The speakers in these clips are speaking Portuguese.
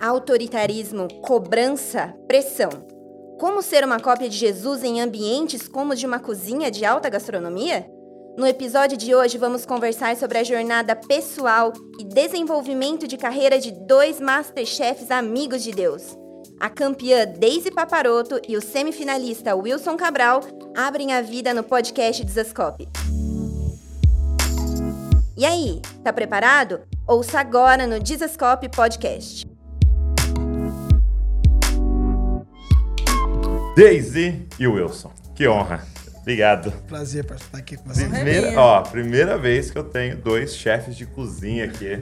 Autoritarismo, cobrança, pressão. Como ser uma cópia de Jesus em ambientes como de uma cozinha de alta gastronomia? No episódio de hoje, vamos conversar sobre a jornada pessoal e desenvolvimento de carreira de dois Masterchefs amigos de Deus. A campeã Daisy Paparoto e o semifinalista Wilson Cabral abrem a vida no podcast Desascope. E aí, tá preparado? Ouça agora no Desascope Podcast. Daisy e Wilson. Que honra. Obrigado. Prazer para estar aqui com você. Primeira, ó, primeira vez que eu tenho dois chefes de cozinha aqui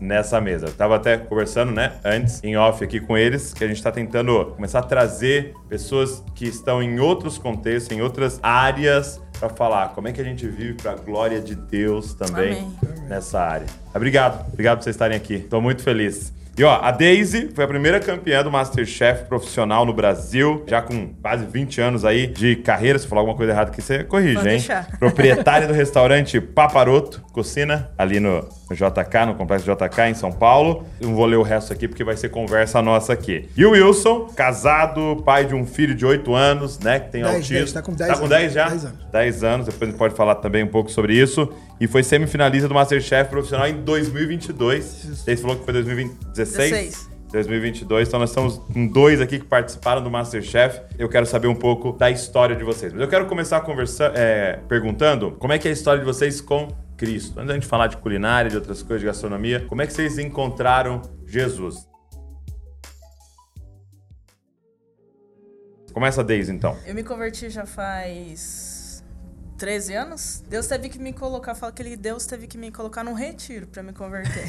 nessa mesa. Eu tava até conversando, né, antes, em off aqui com eles, que a gente tá tentando começar a trazer pessoas que estão em outros contextos, em outras áreas, para falar como é que a gente vive para a glória de Deus também Amém. nessa área. Obrigado, obrigado por vocês estarem aqui. Tô muito feliz. E ó, a Daisy foi a primeira campeã do Masterchef profissional no Brasil, já com quase 20 anos aí de carreira. Se falar alguma coisa errada aqui, você corrige, Pode hein? deixar. Proprietária do restaurante Paparoto Cocina, ali no, JK, no Complexo JK, em São Paulo. Não vou ler o resto aqui porque vai ser conversa nossa aqui. E o Wilson, casado, pai de um filho de 8 anos, né? Que tem Dez, autismo. dez, tá com dez Tá com anos. 10 já? Dez anos. 10 anos, depois a gente pode falar também um pouco sobre isso. E foi semifinalista do Masterchef profissional em 2022. Você falou que foi 2016? 16. 2022, então nós estamos com dois aqui que participaram do Masterchef. Eu quero saber um pouco da história de vocês. Mas eu quero começar conversando, é, perguntando como é que é a história de vocês com Cristo. Antes da gente falar de culinária, de outras coisas, de gastronomia, como é que vocês encontraram Jesus? Começa a Deise, então. Eu me converti já faz 13 anos. Deus teve que me colocar, fala que ele, Deus teve que me colocar num retiro pra me converter.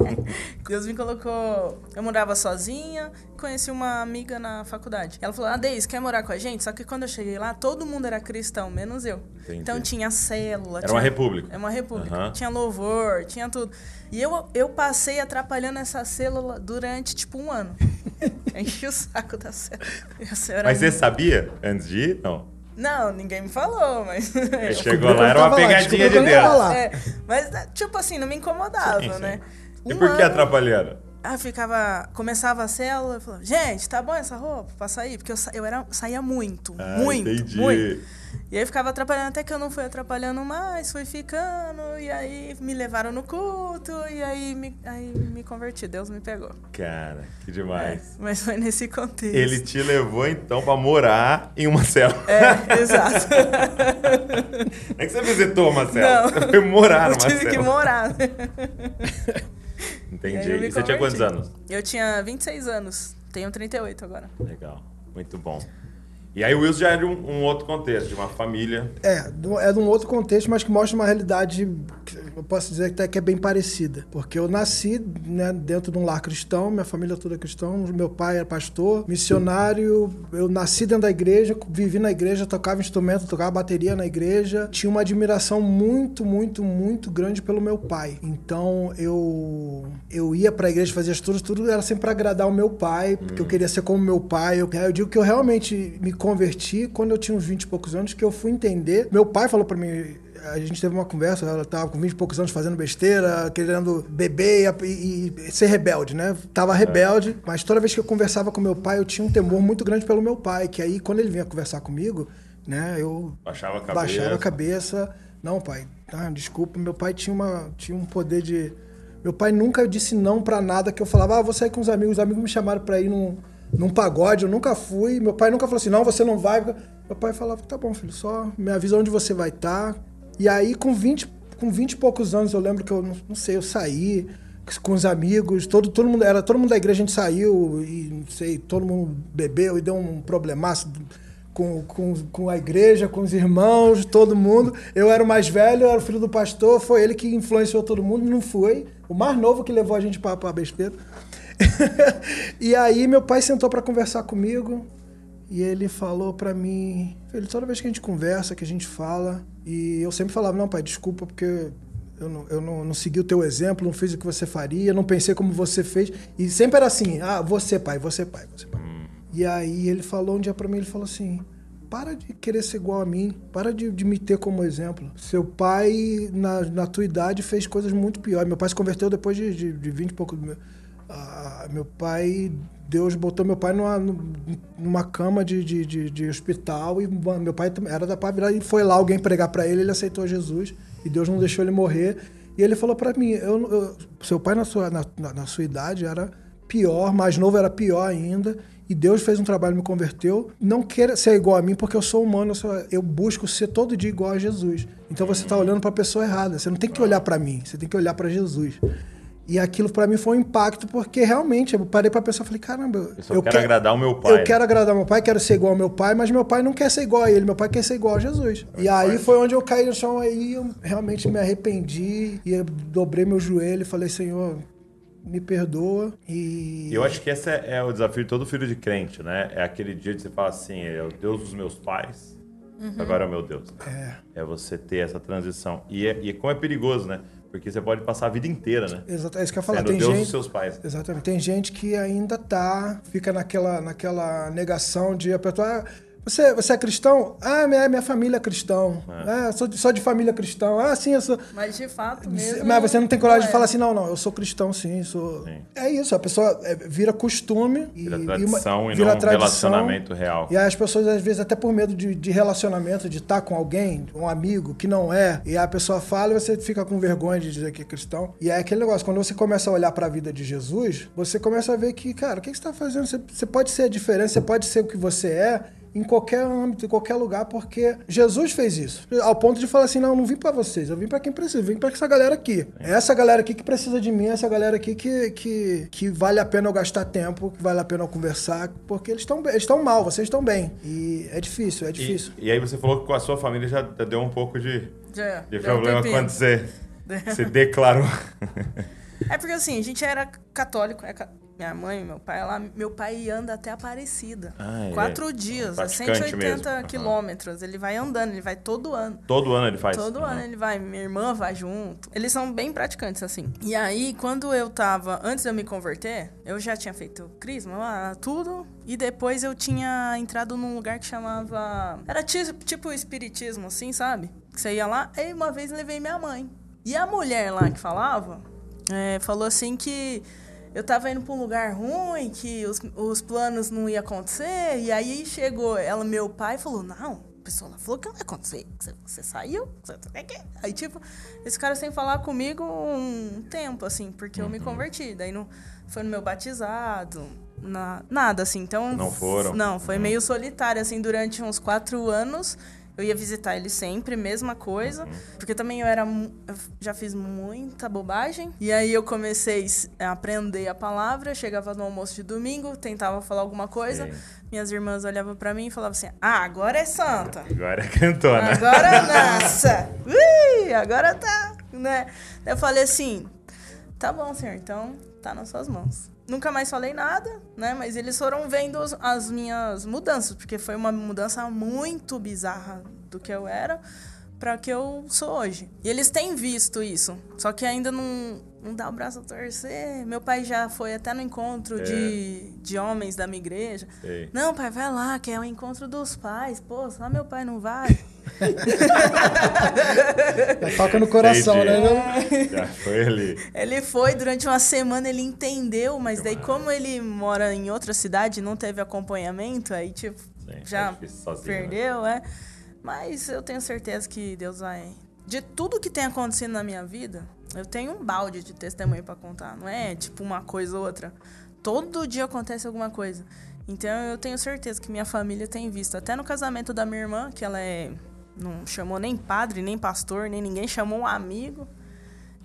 Deus me colocou, eu morava sozinha, conheci uma amiga na faculdade. Ela falou: "Ah, Deise, quer morar com a gente?" Só que quando eu cheguei lá, todo mundo era cristão, menos eu. Entendi. Então tinha célula, Era tinha- uma república. É uma república. Aham. Tinha louvor, tinha tudo. E eu, eu passei atrapalhando essa célula durante tipo um ano. Enchi o saco da célula. Mas você sabia antes de ir? Não. Não, ninguém me falou, mas. Chegou lá, era uma lá, pegadinha descobriu de Deus. lá. É, mas, tipo assim, não me incomodava, Sim, sim. né? E Um por que ano- atrapalhando? Ah, ficava. Começava a célula, eu falava, gente, tá bom essa roupa pra sair? Porque eu, sa- eu era, saía muito, Ah, muito, entendi. muito. E aí ficava atrapalhando até que eu não fui atrapalhando mais, fui ficando, e aí me levaram no culto, e aí me, aí me converti, Deus me pegou. Cara, que É, demais. mas foi nesse contexto. Ele te levou então pra morar em uma célula. É, exato. Não é que você visitou uma célula, Não. você foi morar eu numa tive que célula. morar. Entendi. E E você tinha quantos anos? Eu tinha 26 anos, tenho 38 agora. Legal, muito bom. E aí o Wilson já é de um, um outro contexto, de uma família. É, é de um outro contexto, mas que mostra uma realidade que eu posso dizer até que é bem parecida. Porque eu nasci né, dentro de um lar cristão, minha família toda é cristã, meu pai era pastor, missionário. Eu nasci dentro da igreja, vivi na igreja, tocava instrumento, tocava bateria na igreja. Tinha uma admiração muito, muito, muito grande pelo meu pai. Então eu eu ia pra igreja, fazia as tudo, tudo era sempre pra agradar o meu pai, porque eu queria ser como meu pai. Eu, eu digo que eu realmente me converti quando eu tinha uns 20 e poucos anos, que eu fui entender. Meu pai falou pra mim. A gente teve uma conversa, ela tava com 20 e poucos anos fazendo besteira, querendo beber e, e- e ser rebelde, né? Tava rebelde, mas toda vez que eu conversava com meu pai, eu tinha um temor muito grande pelo meu pai, que aí quando ele vinha conversar comigo, né, eu Baixava a cabeça. baixava a cabeça. Não, pai, tá, desculpa, meu pai tinha, uma, tinha um poder de. Meu pai nunca disse não pra nada que eu falava, ah, vou sair com os amigos. Os amigos me chamaram pra ir num, num pagode, eu nunca fui. Meu pai nunca falou assim, não, você não vai. Meu pai falava, tá bom, filho, só me avisa onde você vai estar. E aí, com 20, com 20 e poucos anos, eu lembro que eu, não, não sei, eu saí com os amigos, todo, todo mundo, era todo mundo da igreja, a gente saiu e, não sei, todo mundo bebeu e deu um problemaço com, com, com a igreja, com os irmãos, todo mundo. Eu era o mais velho, eu era o filho do pastor, foi ele que influenciou todo mundo, não foi. O mais novo que levou a gente para a besteira. e aí meu pai sentou para conversar comigo e ele falou para mim, filho, toda vez que a gente conversa, que a gente fala, e eu sempre falava, não pai, desculpa porque eu não, eu não, não segui o teu exemplo, não fiz o que você faria, não pensei como você fez. E sempre era assim, ah, você pai, você pai, você pai. E aí ele falou um dia para mim, ele falou assim, para de querer ser igual a mim, para de, de me ter como exemplo. Seu pai, na, na tua idade, fez coisas muito piores. Meu pai se converteu depois de, de, de 20 e pouco. Ah, meu pai, Deus botou meu pai numa, numa cama de, de, de, de hospital e meu pai era da pá e foi lá alguém pregar para ele, ele aceitou Jesus e Deus não deixou ele morrer. E ele falou para mim, eu, eu, seu pai na sua, na, na sua idade era pior, mais novo era pior ainda. E Deus fez um trabalho, me converteu. Não queira ser igual a mim, porque eu sou humano, eu, sou, eu busco ser todo dia igual a Jesus. Então você está olhando para a pessoa errada. Você não tem que olhar para mim, você tem que olhar para Jesus. E aquilo para mim foi um impacto, porque realmente eu parei para pensar, falei, caramba, eu, eu quero, agradar o meu pai. Eu né? quero agradar meu pai, quero ser igual ao meu pai, mas meu pai não quer ser igual a ele, meu pai quer ser igual a Jesus. É e aí foi onde eu caí no chão, aí eu realmente me arrependi e dobrei meu joelho e falei, Senhor, me perdoa e. Eu acho que esse é, é, o desafio de todo filho de crente, né? É aquele dia de você falar assim: é o Deus dos meus pais, uhum. agora é o meu Deus. É. É você ter essa transição. E, é, e como é perigoso, né? Porque você pode passar a vida inteira, né? Exato, é isso que eu ia falar. Sendo tem Deus gente, dos seus pais. Exatamente. Tem gente que ainda tá, fica naquela, naquela negação de apertar. Você, você é cristão? Ah, minha, minha família é cristão. É. Ah, sou, de, sou de família cristão. Ah, sim, eu sou. Mas de fato mesmo. Mas você não tem coragem não de falar assim, não, não, eu sou cristão, sim. Sou... Sim. É isso, a pessoa é, vira costume. Vira tradição e, uma, e vira não tradição, relacionamento real. E aí as pessoas, às vezes, até por medo de, de relacionamento, de estar com alguém, um amigo que não é, e a pessoa fala e você fica com vergonha de dizer que é cristão. E é aquele negócio, quando você começa a olhar para a vida de Jesus, você começa a ver que, cara, o que você está fazendo? Você, você pode ser a diferença, você pode ser o que você é em qualquer âmbito, em qualquer lugar, porque Jesus fez isso. Ao ponto de falar assim: não, eu não vim para vocês, eu vim para quem precisa, eu vim para essa galera aqui. É essa galera aqui que precisa de mim, essa galera aqui que, que, que vale a pena eu gastar tempo, que vale a pena eu conversar, porque eles estão eles estão mal, vocês estão bem. E é difícil, é difícil. E, e, aí você falou que com a sua família já deu um pouco de, já, de problema um quando você, você declarou. É porque assim, a gente era católico, é minha mãe, meu pai, lá, meu pai anda até Aparecida. Ah, é. Quatro dias, é 180 mesmo. quilômetros. Ele vai andando, ele vai todo ano. Todo ano ele faz? Todo uhum. ano ele vai. Minha irmã vai junto. Eles são bem praticantes, assim. E aí, quando eu tava, antes de eu me converter, eu já tinha feito crisma, tudo. E depois eu tinha entrado num lugar que chamava. Era tipo, tipo espiritismo, assim, sabe? Que você ia lá. E uma vez levei minha mãe. E a mulher lá que falava, é, falou assim que eu tava indo pra um lugar ruim, que os, os planos não iam acontecer. E aí chegou ela, meu pai, falou: Não, a pessoa lá falou que não vai acontecer. Você, você saiu? Você, aí, tipo, esse cara sem falar comigo um tempo, assim, porque eu me uhum. converti. Daí não, foi no meu batizado, na, nada, assim. Então. Não foram? Não, foi uhum. meio solitário, assim, durante uns quatro anos. Eu ia visitar ele sempre, mesma coisa. Uhum. Porque também eu era. Eu já fiz muita bobagem. E aí eu comecei a aprender a palavra. Chegava no almoço de domingo, tentava falar alguma coisa. Sim. Minhas irmãs olhavam para mim e falavam assim: Ah, agora é santa. Agora é cantona. Agora nossa. Ui, agora tá. Né? Eu falei assim: Tá bom, senhor, então tá nas suas mãos. Nunca mais falei nada, né? Mas eles foram vendo as minhas mudanças, porque foi uma mudança muito bizarra do que eu era para que eu sou hoje. E eles têm visto isso, só que ainda não, não dá o braço a torcer. Meu pai já foi até no encontro é. de, de homens da minha igreja. Sei. Não, pai, vai lá, que é o encontro dos pais. Pô, só meu pai não vai. toca no coração, Entendi. né? Já foi ali. Ele foi durante uma semana, ele entendeu, mas daí como ele mora em outra cidade, não teve acompanhamento, aí tipo, Sim, já é sozinho, né? perdeu, né? é. Mas eu tenho certeza que Deus vai de tudo que tem acontecido na minha vida, eu tenho um balde de testemunho para contar, não é tipo uma coisa ou outra. Todo dia acontece alguma coisa. Então eu tenho certeza que minha família tem visto. Até no casamento da minha irmã, que ela é não chamou nem padre, nem pastor, nem ninguém, chamou um amigo.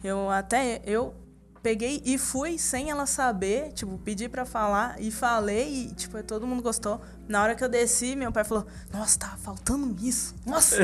Eu até eu peguei e fui sem ela saber, tipo, pedi para falar e falei e tipo, todo mundo gostou. Na hora que eu desci, meu pai falou: "Nossa, tá faltando isso". Nossa.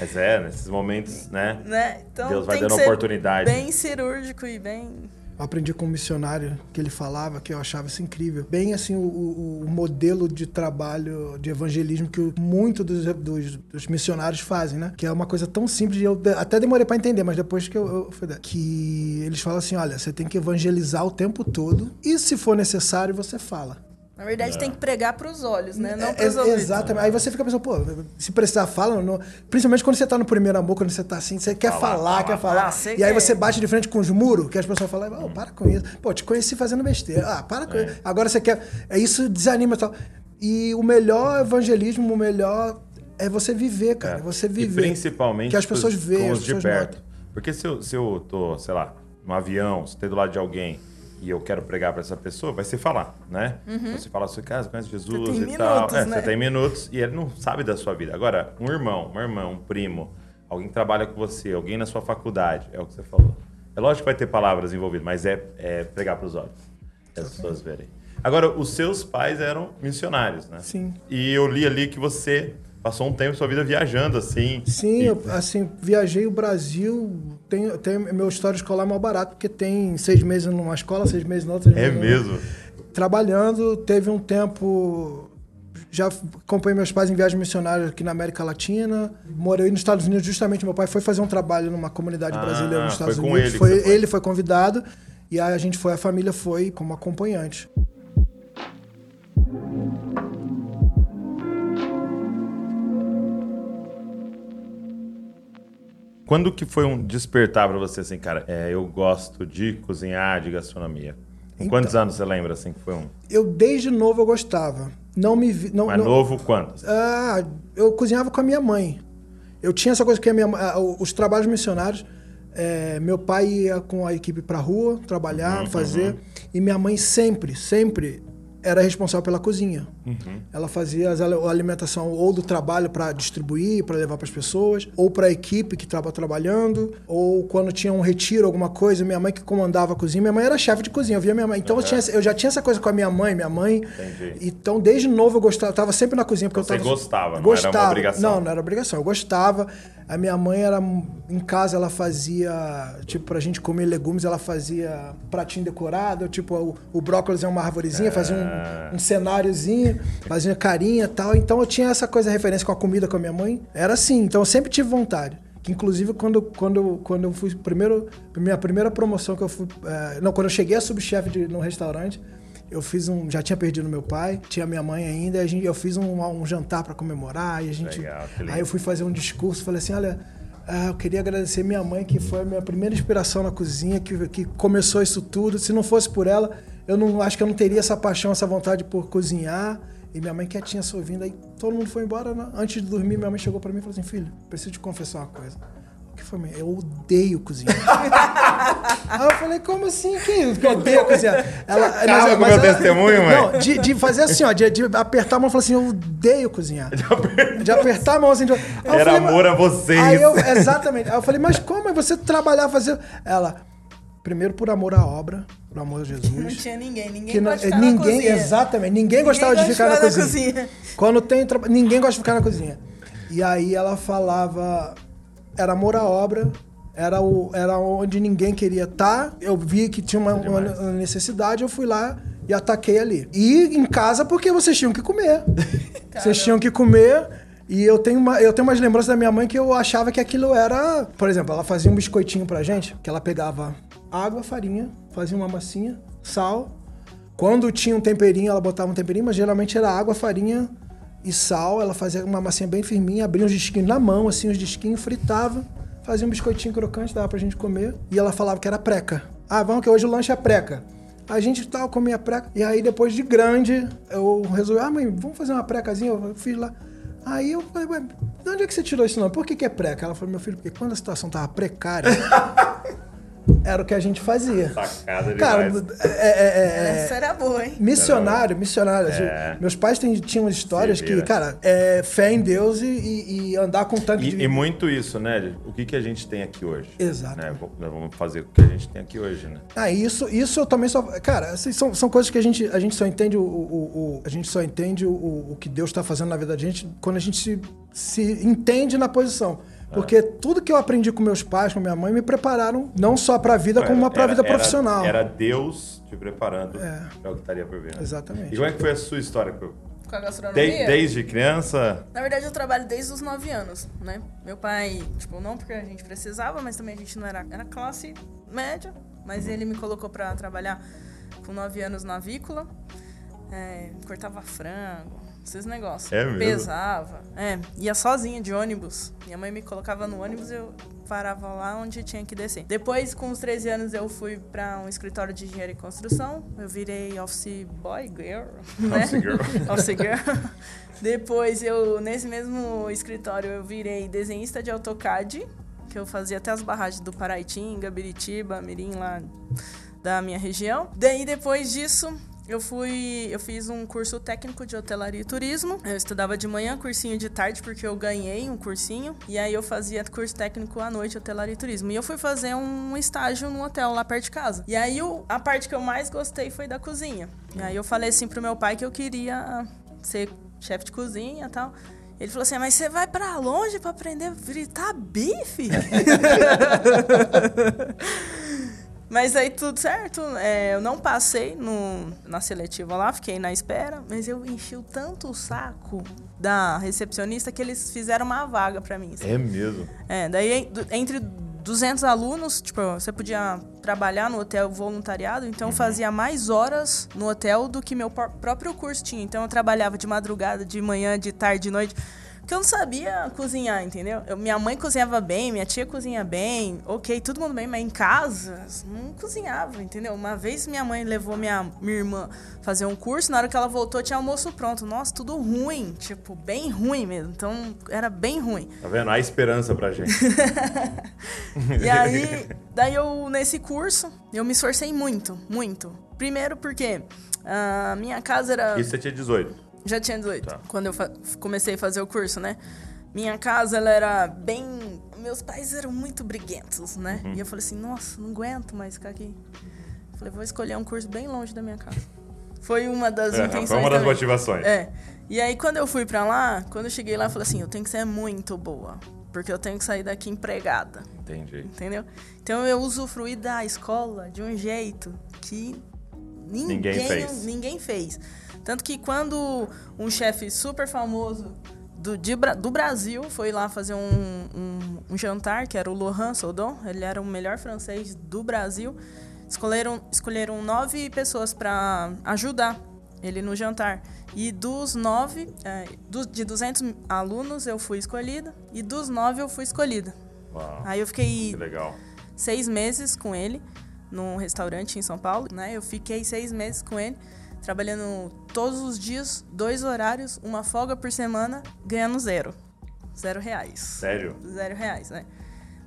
Mas é, nesses momentos, né? né? Então, Deus vai dando oportunidade. Bem cirúrgico e bem aprendi com um missionário que ele falava, que eu achava isso incrível. Bem assim, o, o modelo de trabalho de evangelismo que muito dos, dos, dos, missionários fazem, né? Que é uma coisa tão simples, eu até demorei para entender, mas depois que eu, eu fui que eles falam assim: olha, você tem que evangelizar o tempo todo, e se for necessário, você fala. Na verdade, tem que pregar pros olhos, né? Não É, pros é, ouvidos. exatamente. Aí você fica pensando, pô, se precisar, fala. não- Principalmente quando você tá no primeiro amor, quando você tá assim, você quer Falar, quer falar. Ah, e aí quer. você bate de frente com os muros, que as pessoas falam, oh, para com isso. Pô, te conheci fazendo besteira. Ah, para com isso. Agora você quer. É isso desanima e tal. E o melhor evangelismo, o melhor é você viver, cara. É você E viver. principalmente Que as pessoas com os- veem, com as os de perto. notam. Porque se eu, se eu tô, sei lá, no avião, se tem do lado de alguém e eu quero pregar para essa pessoa, vai ser falar, né? Você fala você conhece Jesus Uhum. E tal. minutos, É, né? você tem minutos e ele não sabe da sua vida. Agora, um irmão, uma irmã, um primo, alguém que trabalha com você, alguém na sua faculdade, é o que você falou. É lógico que vai ter palavras envolvidas, mas é, é pregar para os olhos. E as pessoas verem. Agora, os seus pais eram missionários, né? Sim. E eu li ali que você passou um tempo da sua vida viajando, assim. Sim, E- eu, assim, viajei o Brasil, tenho, tenho meu história escolar mal barato, porque tem seis meses numa escola, seis meses na outra. É mesmo? Trabalhando, teve um tempo. Já acompanhei meus pais em viagem missionária aqui na América Latina. Morei nos Estados Unidos, justamente. Meu pai foi fazer um trabalho numa comunidade Ah, brasileira nos foi Estados com Unidos. ele foi, foi. ele foi convidado. E aí a gente foi, a família foi como acompanhante. Quando que foi um despertar pra você, assim, cara? É, eu gosto de cozinhar, de gastronomia. Então. quantos anos você lembra, assim, que foi um... Eu, desde novo, eu gostava. Não me vi. Não, Mais não- novo, quanto? Ah, eu cozinhava com a minha mãe. Eu tinha essa coisa que a minha ah, os trabalhos missionários, é, meu pai ia com a equipe pra rua trabalhar, Uhum, fazer, e minha mãe sempre, sempre era responsável pela cozinha. Uhum. Ela fazia a alimentação ou do trabalho para distribuir, para levar para as pessoas, ou para a equipe que estava trabalhando, ou quando tinha um retiro, alguma coisa, minha mãe que comandava a cozinha. Minha mãe era chefe de cozinha, eu via minha mãe. Então eu, tinha, eu já tinha essa coisa com a minha mãe, minha mãe. Entendi. Então desde novo eu gostava, eu tava sempre na cozinha porque Você eu tava gostava, não era uma obrigação. Não, não era obrigação. Eu gostava. A minha mãe era em casa ela fazia, tipo, pra gente comer legumes, ela fazia pratinho decorado, tipo, o, o brócolis é uma arvorezinha, fazia um, um cenáriozinho, fazia carinha e tal. Então eu tinha essa coisa, referência com a comida com a minha mãe. Era assim, então eu sempre tive vontade. Que inclusive quando, quando, quando eu fui primeiro, minha primeira promoção que eu fui, eh, não, quando eu cheguei a subchefe de- num restaurante, eu fiz um, já tinha perdido meu pai, tinha minha mãe ainda, a gente, eu fiz um, um jantar para comemorar e a gente, Legal, aí eu fui fazer um discurso, falei assim, olha, ah, eu queria agradecer minha mãe que foi a minha primeira inspiração na cozinha, que, que começou isso tudo. Se não fosse por ela, eu não acho que eu não teria essa paixão, essa vontade por cozinhar. E minha mãe quietinha só ouvindo, aí todo mundo foi embora. né? Antes de dormir, minha mãe chegou para mim e falou assim, filho, preciso te confessar uma coisa. O que foi, mãe? Eu odeio cozinhar. Aí eu falei, como assim? Que isso? Que eu odeio cozinhar? Ela, Acaba com o meu testemunho, mãe. Não, de, de fazer assim, ó, de, de apertar a mão e falar assim, eu odeio cozinhar. De apertar a mão assim. De... Era falei, amor mas- a vocês. Aí eu, exatamente. Aí eu falei, mas como é você trabalhar, fazer. Ela, primeiro por amor à obra, por amor a Não Jesus. tinha ninguém, ninguém Que não- ficar na ninguém, cozinha. exatamente, ninguém gostava de gosta ficar na de cozinha. Quando tem ninguém gosta de ficar na cozinha. E aí ela falava, era amor à obra, era, o, era onde ninguém queria estar. Eu vi que tinha uma, uma demais. necessidade, eu fui lá e ataquei ali. E em casa porque vocês tinham que comer. vocês tinham que comer. E eu tenho, uma, eu tenho umas lembranças da minha mãe que eu achava que aquilo era. Por exemplo, ela fazia um biscoitinho pra gente, que ela pegava água, farinha, fazia uma massinha, sal, quando tinha um temperinho, ela botava um temperinho, mas geralmente era água, farinha e sal. Ela fazia uma massinha bem firminha, abria uns disquinhos na mão, assim, os disquinhos, fritava, fazia um biscoitinho crocante, dava pra gente comer. E ela falava que era preca. Ah, vamos que hoje o lanche é preca. A gente tal, comia preca. E aí, depois de grande, eu resolvi, ah, mãe, vamos fazer uma precazinha? Eu fiz lá. Aí eu falei, ué, de onde é que você tirou isso nome? Por que, que é preca? Ela falou, meu filho, porque quando a situação tava precária, era o que a gente fazia. Sacada Cara, demais. é- é- é- é, Essa era boa, hein? Missionário, missionário. É. Meus pais têm- tinham histórias que, cara, é fé em Deus e, e- e andar com tanque de. E, e muito isso, né? O que, que a gente tem aqui hoje? Exato. Né? Vamos fazer o que a gente tem aqui hoje, né? Ah, isso, isso eu também só. Cara, assim, são, são coisas que a gente, a gente só entende o, o- o- a gente só entende o, o que Deus está fazendo na vida da gente quando a gente se, se entende na posição. Porque tudo que eu aprendi com meus pais, com minha mãe, me prepararam não só para a vida, como uma para a vida Era- profissional. Era Deus te preparando É. para o que estaria por vir. né? Exatamente. E como é que foi a sua história? com- a gastronomia. De- desde criança? Na verdade, eu trabalho desde os 9 anos, né? Meu pai, tipo, não porque a gente precisava, mas também a gente não era... Era classe média, mas ele me colocou pra trabalhar com 9 anos na avícola. é, cortava frango, esses negócios. É mesmo? Pesava. É, ia sozinha de ônibus. Minha mãe me colocava no ônibus e eu parava lá onde tinha que descer. Depois, com os 13 anos, eu fui para um escritório de engenharia e construção. Eu virei office boy, girl, né? Office girl. office girl. Depois, eu, nesse mesmo escritório, eu virei desenhista de AutoCAD, que eu fazia até as barragens do Paraitinga, Biritiba, Mirim, lá da minha região. Daí, depois disso, eu fui, eu fiz um curso técnico de hotelaria e turismo. Eu estudava de manhã, cursinho de tarde, porque eu ganhei um cursinho. E aí eu fazia curso técnico à noite, hotelaria e turismo. E eu fui fazer um estágio num hotel lá perto de casa. E aí eu, a parte que eu mais gostei foi da cozinha. E aí eu falei assim pro meu pai que eu queria ser chefe de cozinha e tal. Ele falou assim: Mas você vai pra longe pra aprender a fritar bife? Mas aí tudo certo. É, eu não passei no, na seletiva lá, fiquei na espera, mas eu enchi o tanto o saco da recepcionista que eles fizeram uma vaga pra mim. assim. É mesmo. É, daí entre 200 alunos, tipo, você podia trabalhar no hotel voluntariado, então eu fazia mais horas no hotel do que meu pró- próprio curso tinha. Então eu trabalhava de madrugada, de manhã, de tarde, de noite. Porque eu não sabia cozinhar, entendeu? Eu- minha mãe cozinhava bem, minha tia cozinha bem, ok, todo mundo bem, mas em casa não cozinhava, entendeu? Uma vez minha mãe levou minha, minha irmã fazer um curso, na hora que ela voltou tinha almoço pronto. Nossa, tudo ruim, tipo, bem ruim mesmo. Então era bem ruim. Tá vendo? Há esperança pra gente. E aí, daí eu, nesse curso, eu me esforcei muito, muito. Primeiro porque a minha casa era. Isso você tinha 18. Já tinha 18, Tá. quando eu comecei a fazer o curso, né? Minha casa, ela era bem. Meus pais eram muito briguentos, né? Uhum. E eu falei assim: nossa, não aguento mais ficar aqui. Eu falei: vou escolher um curso bem longe da minha casa. Foi uma das É, intenções. foi uma das também. motivações. É. E aí, quando eu fui pra lá, quando eu cheguei lá, eu falei assim: eu tenho que ser muito boa. Porque eu tenho que sair daqui empregada. Entendi. Entendeu? Então eu usufruí da escola de um jeito que ninguém, Ninguém fez. ninguém fez. Tanto que quando um chefe super famoso do, de do Brasil foi lá fazer um, um- um jantar, que era o Laurent Saudon, ele era o melhor francês do Brasil, escolheram, escolheram nove pessoas para ajudar ele no jantar. E dos nove, é, do- de 200 alunos eu fui escolhida, e dos nove eu fui escolhida. Uau. Aí eu fiquei seis meses com ele num restaurante em São Paulo, né? Eu fiquei seis meses com ele, trabalhando todos os dias, dois horários, uma folga por semana, ganhando zero. Zero reais. Sério? Zero reais, né?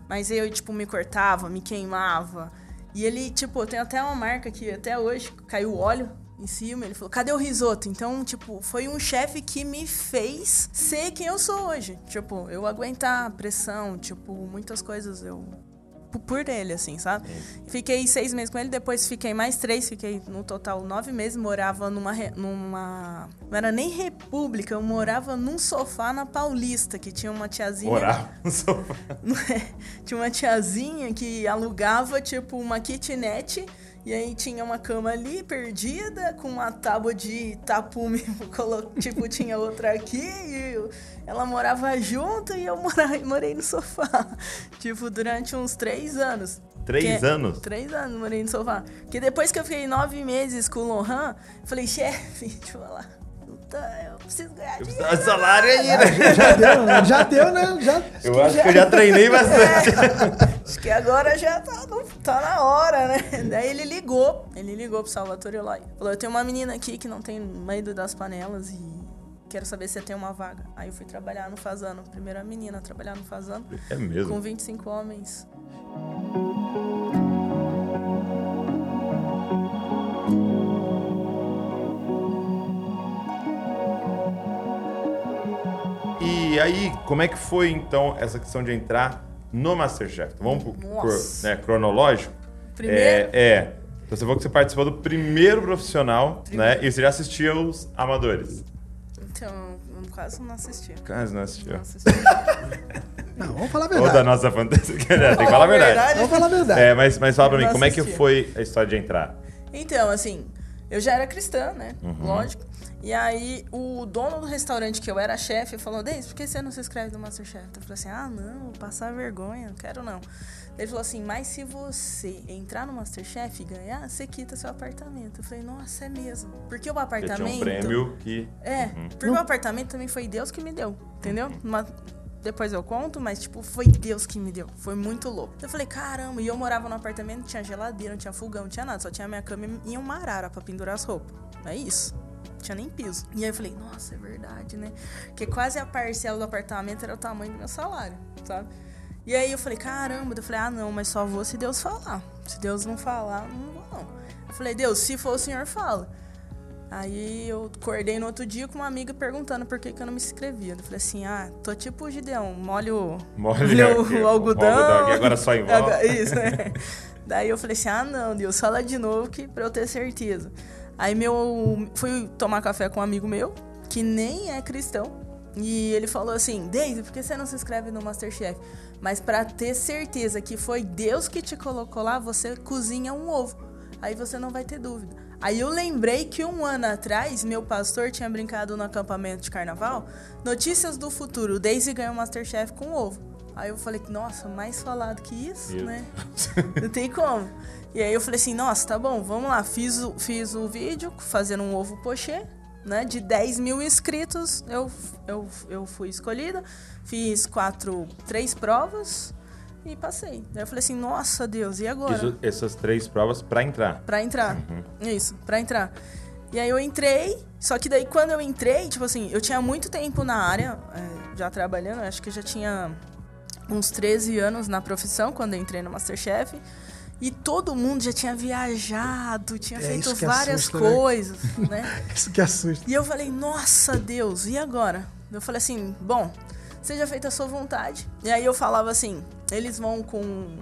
Mas eu, tipo, me cortava, me queimava. E ele, tipo, tenho até uma marca que até hoje caiu óleo em cima. Ele falou, cadê o risoto? Então, tipo, foi um chefe que me fez ser quem eu sou hoje. Tipo, eu aguentar pressão, tipo, muitas coisas eu. Por ele, assim, sabe? Fiquei seis meses com ele, depois fiquei mais três, fiquei no total nove meses. Morava numa. numa não era nem república, eu morava num sofá na Paulista, que tinha uma tiazinha. Orar no sofá. tinha uma tiazinha que alugava, tipo, uma kitnet. E aí tinha uma cama ali, perdida, com uma tábua de tapume. tipo, tinha outra aqui. E eu- ela morava junto e eu morava, morei no sofá. tipo, durante uns três anos. Três Que- anos? Três anos morei no sofá. Porque depois que eu fiquei nove meses com o Lohan, falei, chefe, deixa eu falar. Puta, eu preciso ganhar Eu dinheiro. precisava de salário aí, né? Já deu, né? Já deu, né? Já... Eu acho que eu já treinei bastante. Acho que agora já tá, no- tá na hora, né? Daí ele ligou. Ele ligou pro Salvatore Eloy. Falou: Eu tenho uma menina aqui que não tem medo das panelas e quero saber se você tem uma vaga. Aí eu fui trabalhar no Fazano. Primeira menina a trabalhar no Fazano. É Com mesmo. 25 homens. E aí, como é que foi então essa questão de entrar no Masterchef? Então, Vamos pro, né, cronológico? Primeiro? É, é. Então, Você falou que você participou do primeiro profissional, né? E você já assistia os amadores. Então, quase não assistia. Caso não assistiu. Não assistia. Não, vamos falar a Ou da verdade. nossa fantasia. Tem que falar a verdade. Vamos falar a verdade. É, mas, mas fala pra mim, não como é que assistia. foi a história de entrar? Então, assim, Eu já era cristã, né? Uhum. Lógico. E aí, o dono do restaurante que eu era chefe falou: Deise, por que você não se inscreve no Masterchef? Eu falei assim: ah, não, vou passar vergonha, não quero não. Ele falou assim: mas se você entrar no Masterchef e ganhar, você quita seu apartamento. Eu falei: nossa, é mesmo. Porque o Porque apartamento. tinha um prêmio que. É, Uhum. porque o apartamento também foi Deus que me deu, entendeu? Uma- depois eu conto, mas tipo, foi Deus que me deu. Foi muito louco. Eu falei, caramba, e eu morava num apartamento, não tinha geladeira, não tinha fogão, não tinha nada, só tinha minha cama e uma arara pra pendurar as roupas. É isso. Tinha nem piso. E aí eu falei, nossa, é verdade, né? Porque quase a parcela do apartamento era o tamanho do meu salário, sabe? E aí eu falei, caramba, eu falei, ah não, mas só vou se Deus falar. Se Deus não falar, não vou não. Eu falei, Deus, se for o Senhor, fala. Aí eu acordei no outro dia com uma amiga perguntando por que, que eu não me inscrevia. Eu falei assim, ah, tô tipo o Gideão, molho, Molha o, o algodão. aqui, agora só em volta. Agora- Isso, né? Daí eu falei assim, ah não, Deus, fala de novo que pra eu ter certeza. Aí meu. Fui tomar café com um amigo meu, que nem é cristão. E ele falou assim, Deise, por que você não se inscreve no Masterchef? Mas pra ter certeza que foi Deus que te colocou lá, você cozinha um ovo. Aí você não vai ter dúvida. Aí eu lembrei que um ano atrás, meu pastor tinha brincado no acampamento de carnaval. Notícias do futuro, Daisy ganhou o Masterchef com ovo. Aí eu falei, nossa, mais falado que isso, Isso. né? Não tem como. E aí eu falei assim, nossa, tá bom, vamos lá. Fiz o, fiz o vídeo fazendo um ovo pochê, né? De 10 mil inscritos, eu, eu, eu fui escolhida. Fiz quatro, três provas e passei. Daí eu falei assim, nossa Deus, e agora? Fiz essas três provas pra entrar. Pra entrar. Isso, pra entrar. E aí eu entrei, só que daí quando eu entrei, tipo assim, eu tinha muito tempo na área, é, já trabalhando, acho que já tinha uns 13 anos na profissão quando eu entrei no Masterchef. E todo mundo já tinha viajado, tinha É feito várias assusta, né? coisas, né? Isso que assusta. E eu falei, nossa Deus, e agora? Eu falei assim, bom, seja feita a sua vontade. E aí eu falava assim, eles vão com,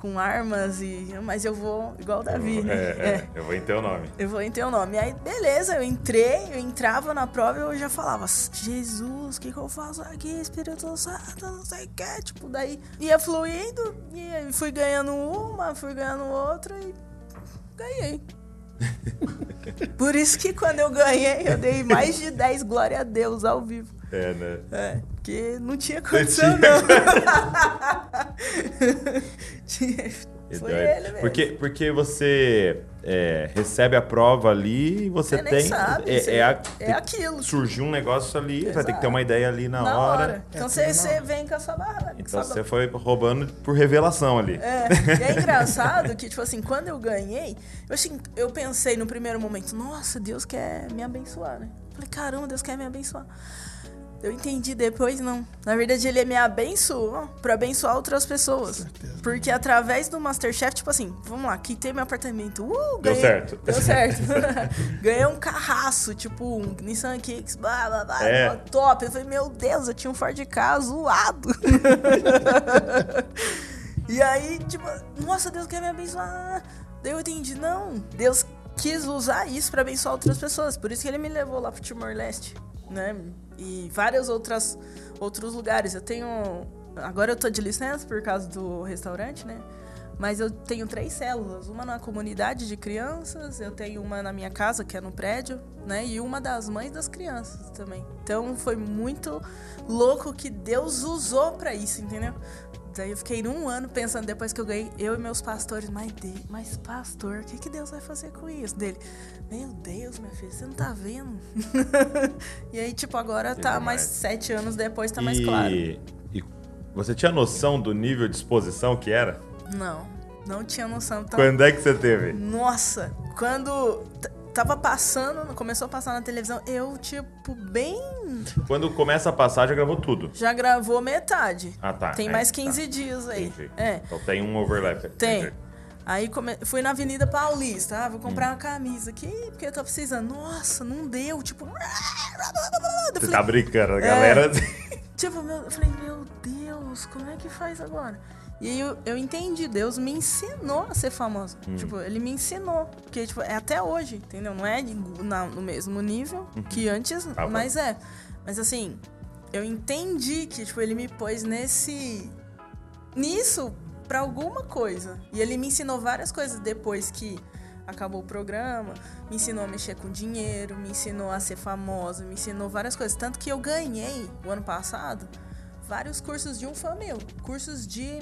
com armas e. Mas eu vou igual o Davi, né? É, é, eu vou em teu nome. Eu vou em teu nome. Aí, beleza, eu entrei, eu entrava na prova e eu já falava, Jesus, o que, que eu faço aqui, Espírito Santo, não sei o que. Tipo, daí ia fluindo e fui ganhando uma, fui ganhando outra e ganhei. Por isso que quando eu ganhei, eu dei mais de 10 glória a Deus ao vivo. É, né? É, porque não tinha condição, tinha. não. Tinha- Foi ele mesmo. Porque, porque você é, recebe a prova ali e você, Você tem. sabe, é, você- é, a- é aquilo. Surgiu um negócio ali, vai ter que ter Exato. uma ideia ali na, Na hora. hora. Então É, você, na você hora. vem com a sua barra. Então você foi roubando por revelação ali. É, e é engraçado que, tipo assim, quando eu ganhei, eu, assim, eu pensei no primeiro momento, nossa, Deus quer me abençoar, né? Falei, caramba, Deus quer me abençoar. Eu entendi depois, não. Na verdade, ele me abençoou pra abençoar outras pessoas. certeza. Porque através do Masterchef, tipo assim, vamos lá, quitei meu apartamento. Uh, Deu ganhei- certo. Deu certo. ganhei um carraço, tipo um Nissan Kicks, blá, blá, blá, É. top. Eu falei, meu Deus, eu tinha um Ford Ka zoado. E aí, tipo, nossa, Deus quer me abençoar. Daí eu entendi, não, Deus quis usar isso pra abençoar outras pessoas. Por isso que ele me levou lá pro Timor-Leste, né? E várias outras outros lugares. Eu tenho agora eu tô de licença por causa do restaurante, né? Mas eu tenho três células, uma na comunidade de crianças, eu tenho uma na minha casa, que é no prédio, né? E uma das mães das crianças também. Então foi muito louco que Deus usou pra isso, entendeu? Daí eu fiquei um ano pensando, depois que eu ganhei, eu e meus pastores, mas, de, mas pastor, o que, que Deus vai fazer com isso? Dele, meu Deus, minha filha, você não tá vendo? e aí, tipo, agora tá mais sete anos depois, tá mais e, claro. e você tinha noção do nível de exposição que era? Não, não tinha noção. Então, Quando é que você teve? Nossa, quando tava passando, começou a passar na televisão, eu, tipo, bem. Quando começa a passar, já gravou tudo. Já gravou metade. Ah, tá. Tem É, mais tá. 15 dias aí. Entendi. É. Então tem um overlap. Tem. Entendi. Aí come- fui na Avenida Paulista, ah, vou Hum. comprar uma camisa aqui, porque eu tô precisando. Nossa, não deu, tipo. Você falei, tá brincando, a É. galera. Tipo, meu, eu falei, meu Deus, como é que faz agora? E aí eu, eu entendi, Deus me ensinou a ser famosa. Hum. Tipo, ele me ensinou. Porque, tipo, é até hoje, entendeu? Não é na- no mesmo nível que antes, Tá mas é. Mas assim, eu entendi que, tipo, ele me pôs nesse. nisso pra alguma coisa. E ele me ensinou várias coisas depois que acabou o programa, me ensinou a mexer com dinheiro, me ensinou a ser famosa, me ensinou várias coisas. Tanto que eu ganhei, o ano passado, vários cursos de um fã meu. Cursos de,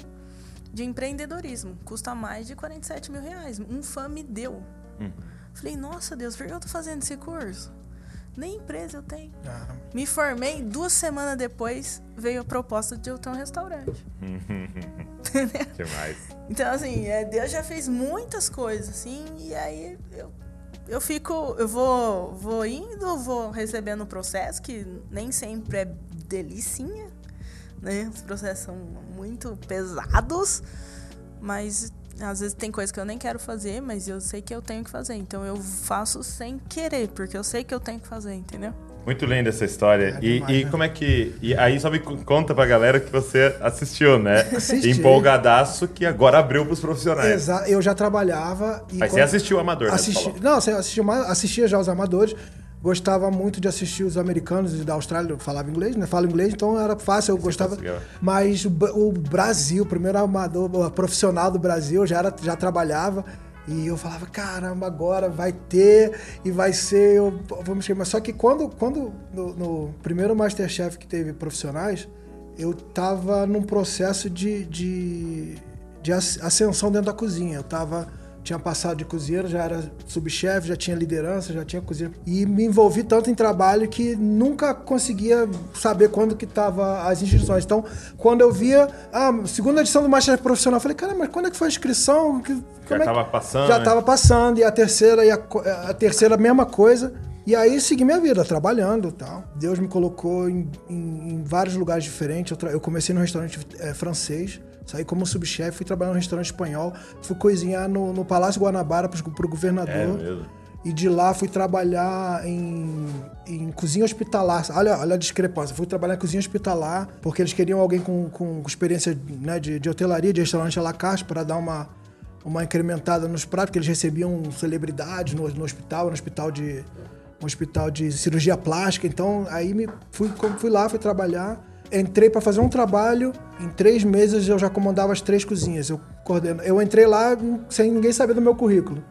de empreendedorismo. Custa mais de 47 mil reais. Um fã me deu. Uhum. Falei, nossa Deus, por que eu tô fazendo esse curso? Nem empresa eu tenho. Ah, Me formei, duas semanas depois veio a proposta de eu ter um restaurante. que mais? Então, assim, é, Deus já fez muitas coisas, assim, e aí eu, eu fico, eu vou, vou indo, vou recebendo o processo, que nem sempre é delicinha, né? Os processos são muito pesados, mas às vezes tem coisa que eu nem quero fazer, mas eu sei que eu tenho que fazer. Então eu faço sem querer, porque eu sei que eu tenho que fazer, entendeu? Muito linda essa história. É e, demais, e né? como é que. E aí só me conta pra galera que você assistiu, né? Assisti. Empolgadaço que agora abriu pros profissionais. Exa eu já trabalhava. E Mas você quando- assistiu o Amador, né? você Assisti, falou. não, você assistiu, mais- assistia já os amadores. Gostava muito de assistir os americanos e da Austrália, eu falava inglês, né? Falo inglês, então era fácil, eu gostava. conseguiu. Mas o, o Brasil, o primeiro amador, o profissional do Brasil, já, era, já trabalhava. E eu falava, caramba, agora vai ter e vai ser. Eu, vamos chamar. Só que quando, quando no, no primeiro Masterchef que teve profissionais, eu tava num processo de, de, de as- ascensão dentro da cozinha. Eu tava, tinha passado de cozinheiro, já era subchefe, já tinha liderança, já tinha cozinha. E me envolvi tanto em trabalho que nunca conseguia saber quando que tava as inscrições. Então, quando eu via a segunda edição do Masterchef Profissional, eu falei, cara, mas quando é que foi a inscrição? Que, Já como é que-" passando, Já né? tava passando, e a terceira, e a, co- a terceira, mesma coisa. E aí segui minha vida, trabalhando e tal. Deus me colocou em, em- em vários lugares diferentes. Eu, eu comecei num restaurante eh, francês, saí como subchefe, fui trabalhar num restaurante espanhol, fui cozinhar no, no Palácio Guanabara pro, pro governador. É mesmo. E de lá fui trabalhar em, em cozinha hospitalar. Olha, olha a discrepância. Fui trabalhar em cozinha hospitalar, porque eles queriam alguém com, com experiência né, de, de hotelaria, de restaurante à la carte, para dar uma, uma incrementada nos pratos, porque eles recebiam celebridades no, no hospital, no hospital de um hospital de cirurgia plástica. Então, aí me fui, fui lá, fui trabalhar. Entrei para fazer um trabalho. Em três meses eu já comandava as três cozinhas. Eu, coordeno, eu entrei lá sem ninguém saber do meu currículo.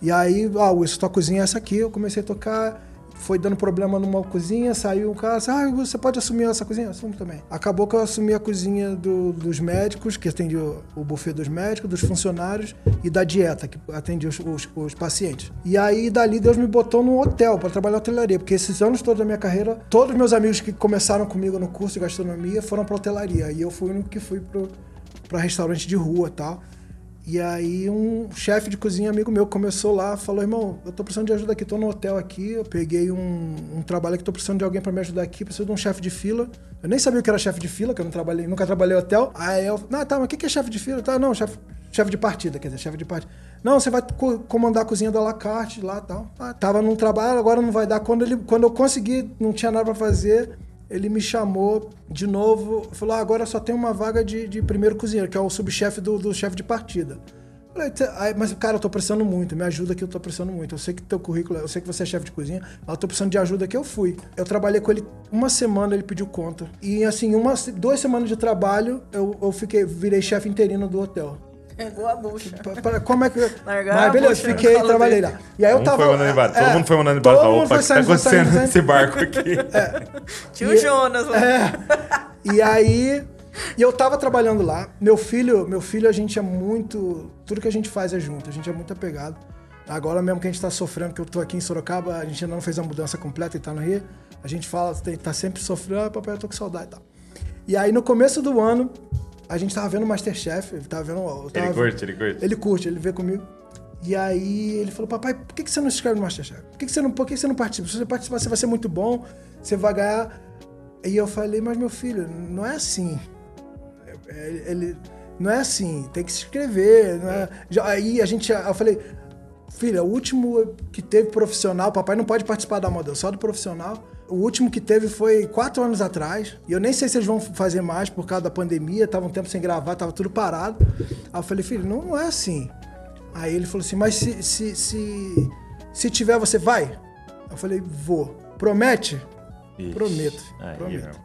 E aí, ah, Wilson, tua cozinha é essa aqui. Eu comecei a tocar. Foi dando problema numa cozinha, saiu um cara, ah, você pode assumir essa cozinha? Assumo também. Acabou que eu assumi a cozinha do- dos médicos, que atende o, buffet dos médicos, dos funcionários e da dieta, que atende os, os- os pacientes. E aí, dali, Deus me botou num hotel para trabalhar hotelaria, porque esses anos todos da minha carreira, todos os meus amigos que começaram comigo no curso de gastronomia foram para hotelaria. E eu fui o único que fui para restaurante de rua e tal. E aí um chefe de cozinha amigo meu começou lá, falou, irmão, eu tô precisando de ajuda aqui, tô no hotel aqui, eu peguei um, um trabalho aqui, tô precisando de alguém para me ajudar aqui, preciso de um chefe de fila. Eu nem sabia o que era chefe de fila, que eu não trabalhei, nunca trabalhei hotel. Aí eu, não, tá, mas o que que é chefe de fila? Tá, não, chefe de partida, quer dizer, chefe de partida. Não, você vai co- comandar a cozinha da la carte lá e tal. Ah, tava num trabalho, agora não vai dar. Quando, ele, quando eu consegui, não tinha nada para fazer, ele me chamou de novo, falou: ah, agora só tem uma vaga de, de primeiro cozinheiro, que é o subchefe do, do chefe de partida. Falei, "Cê- aí, mas, cara, eu tô precisando muito, me ajuda aqui, eu tô precisando muito. Eu sei que teu currículo, eu sei que você é chefe de cozinha, mas eu tô precisando de ajuda aqui, eu fui. Eu trabalhei com ele uma semana, ele pediu conta. E assim, uma, duas semanas de trabalho, eu, eu fiquei, virei chefe interino do hotel. Pegou a bucha. Como é que. Largaram Mas a beleza, bucha fiquei, trabalhei dele. lá. E aí eu tava. foi mandando embora. Todo é, mundo foi mandando embora. todo mundo Opa, o foi que tá acontecendo saindo, nesse barco aqui? Tinha o Jonas lá. É. E aí, e eu tava trabalhando lá. Meu filho, meu filho, a gente é muito. Tudo que a gente faz é junto, a gente é muito apegado. Agora mesmo que a gente tá sofrendo, que eu tô aqui em Sorocaba, a gente ainda não fez a mudança completa e tá no Rio. A gente fala, tá sempre sofrendo, ah, papai, eu tô com saudade e tal. E aí, no começo do ano, a gente tava vendo o Masterchef, ele tava vendo. tava- Ele curte, ele curte. ele curte, ele vê comigo. E aí ele falou, papai, por que, que você não se inscreve no Masterchef? Por que, que você não, por que, que você não participa? Se você participar, você vai ser muito bom, você vai ganhar. E eu falei, mas meu filho, não é assim. É, Ele, não é assim, tem que se inscrever. É... Já- aí a gente, eu falei, filha, o último que teve profissional, papai não pode participar da moda, só do profissional. O último que teve foi quatro anos atrás. E eu nem sei se eles vão fazer mais por causa da pandemia. Tava um tempo sem gravar, tava tudo parado. Aí eu falei, filho, não, não é assim. Aí ele falou assim, mas se, se, se, se tiver, você vai? Eu falei, vou. Promete? Ixi, Prometo, aí, prometo.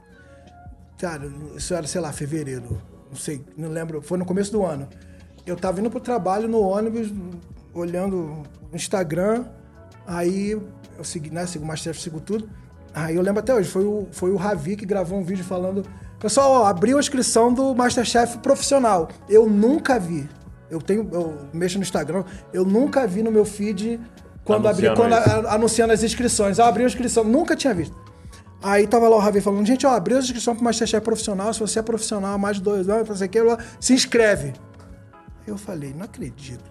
Cara, isso era, sei lá, fevereiro. Não sei, não lembro. Foi no começo do ano. Eu tava indo pro trabalho no ônibus, olhando o Instagram, aí eu segui, né? Sigo Masterchef, sigo tudo. Aí eu lembro até hoje, foi o, foi o Ravi que gravou um vídeo falando. Pessoal, ó, abriu a inscrição do Masterchef profissional. Eu nunca vi. Eu tenho. Eu mexo no Instagram, eu nunca vi no meu feed quando abri, Anunciando quando a- anunciando as inscrições. Eu abri a inscrição, nunca tinha visto. Aí tava lá o Ravi falando, gente, ó, abriu a inscrição pro Masterchef profissional, se você é profissional há mais de dois anos, não sei o que, se inscreve. Eu falei, não acredito.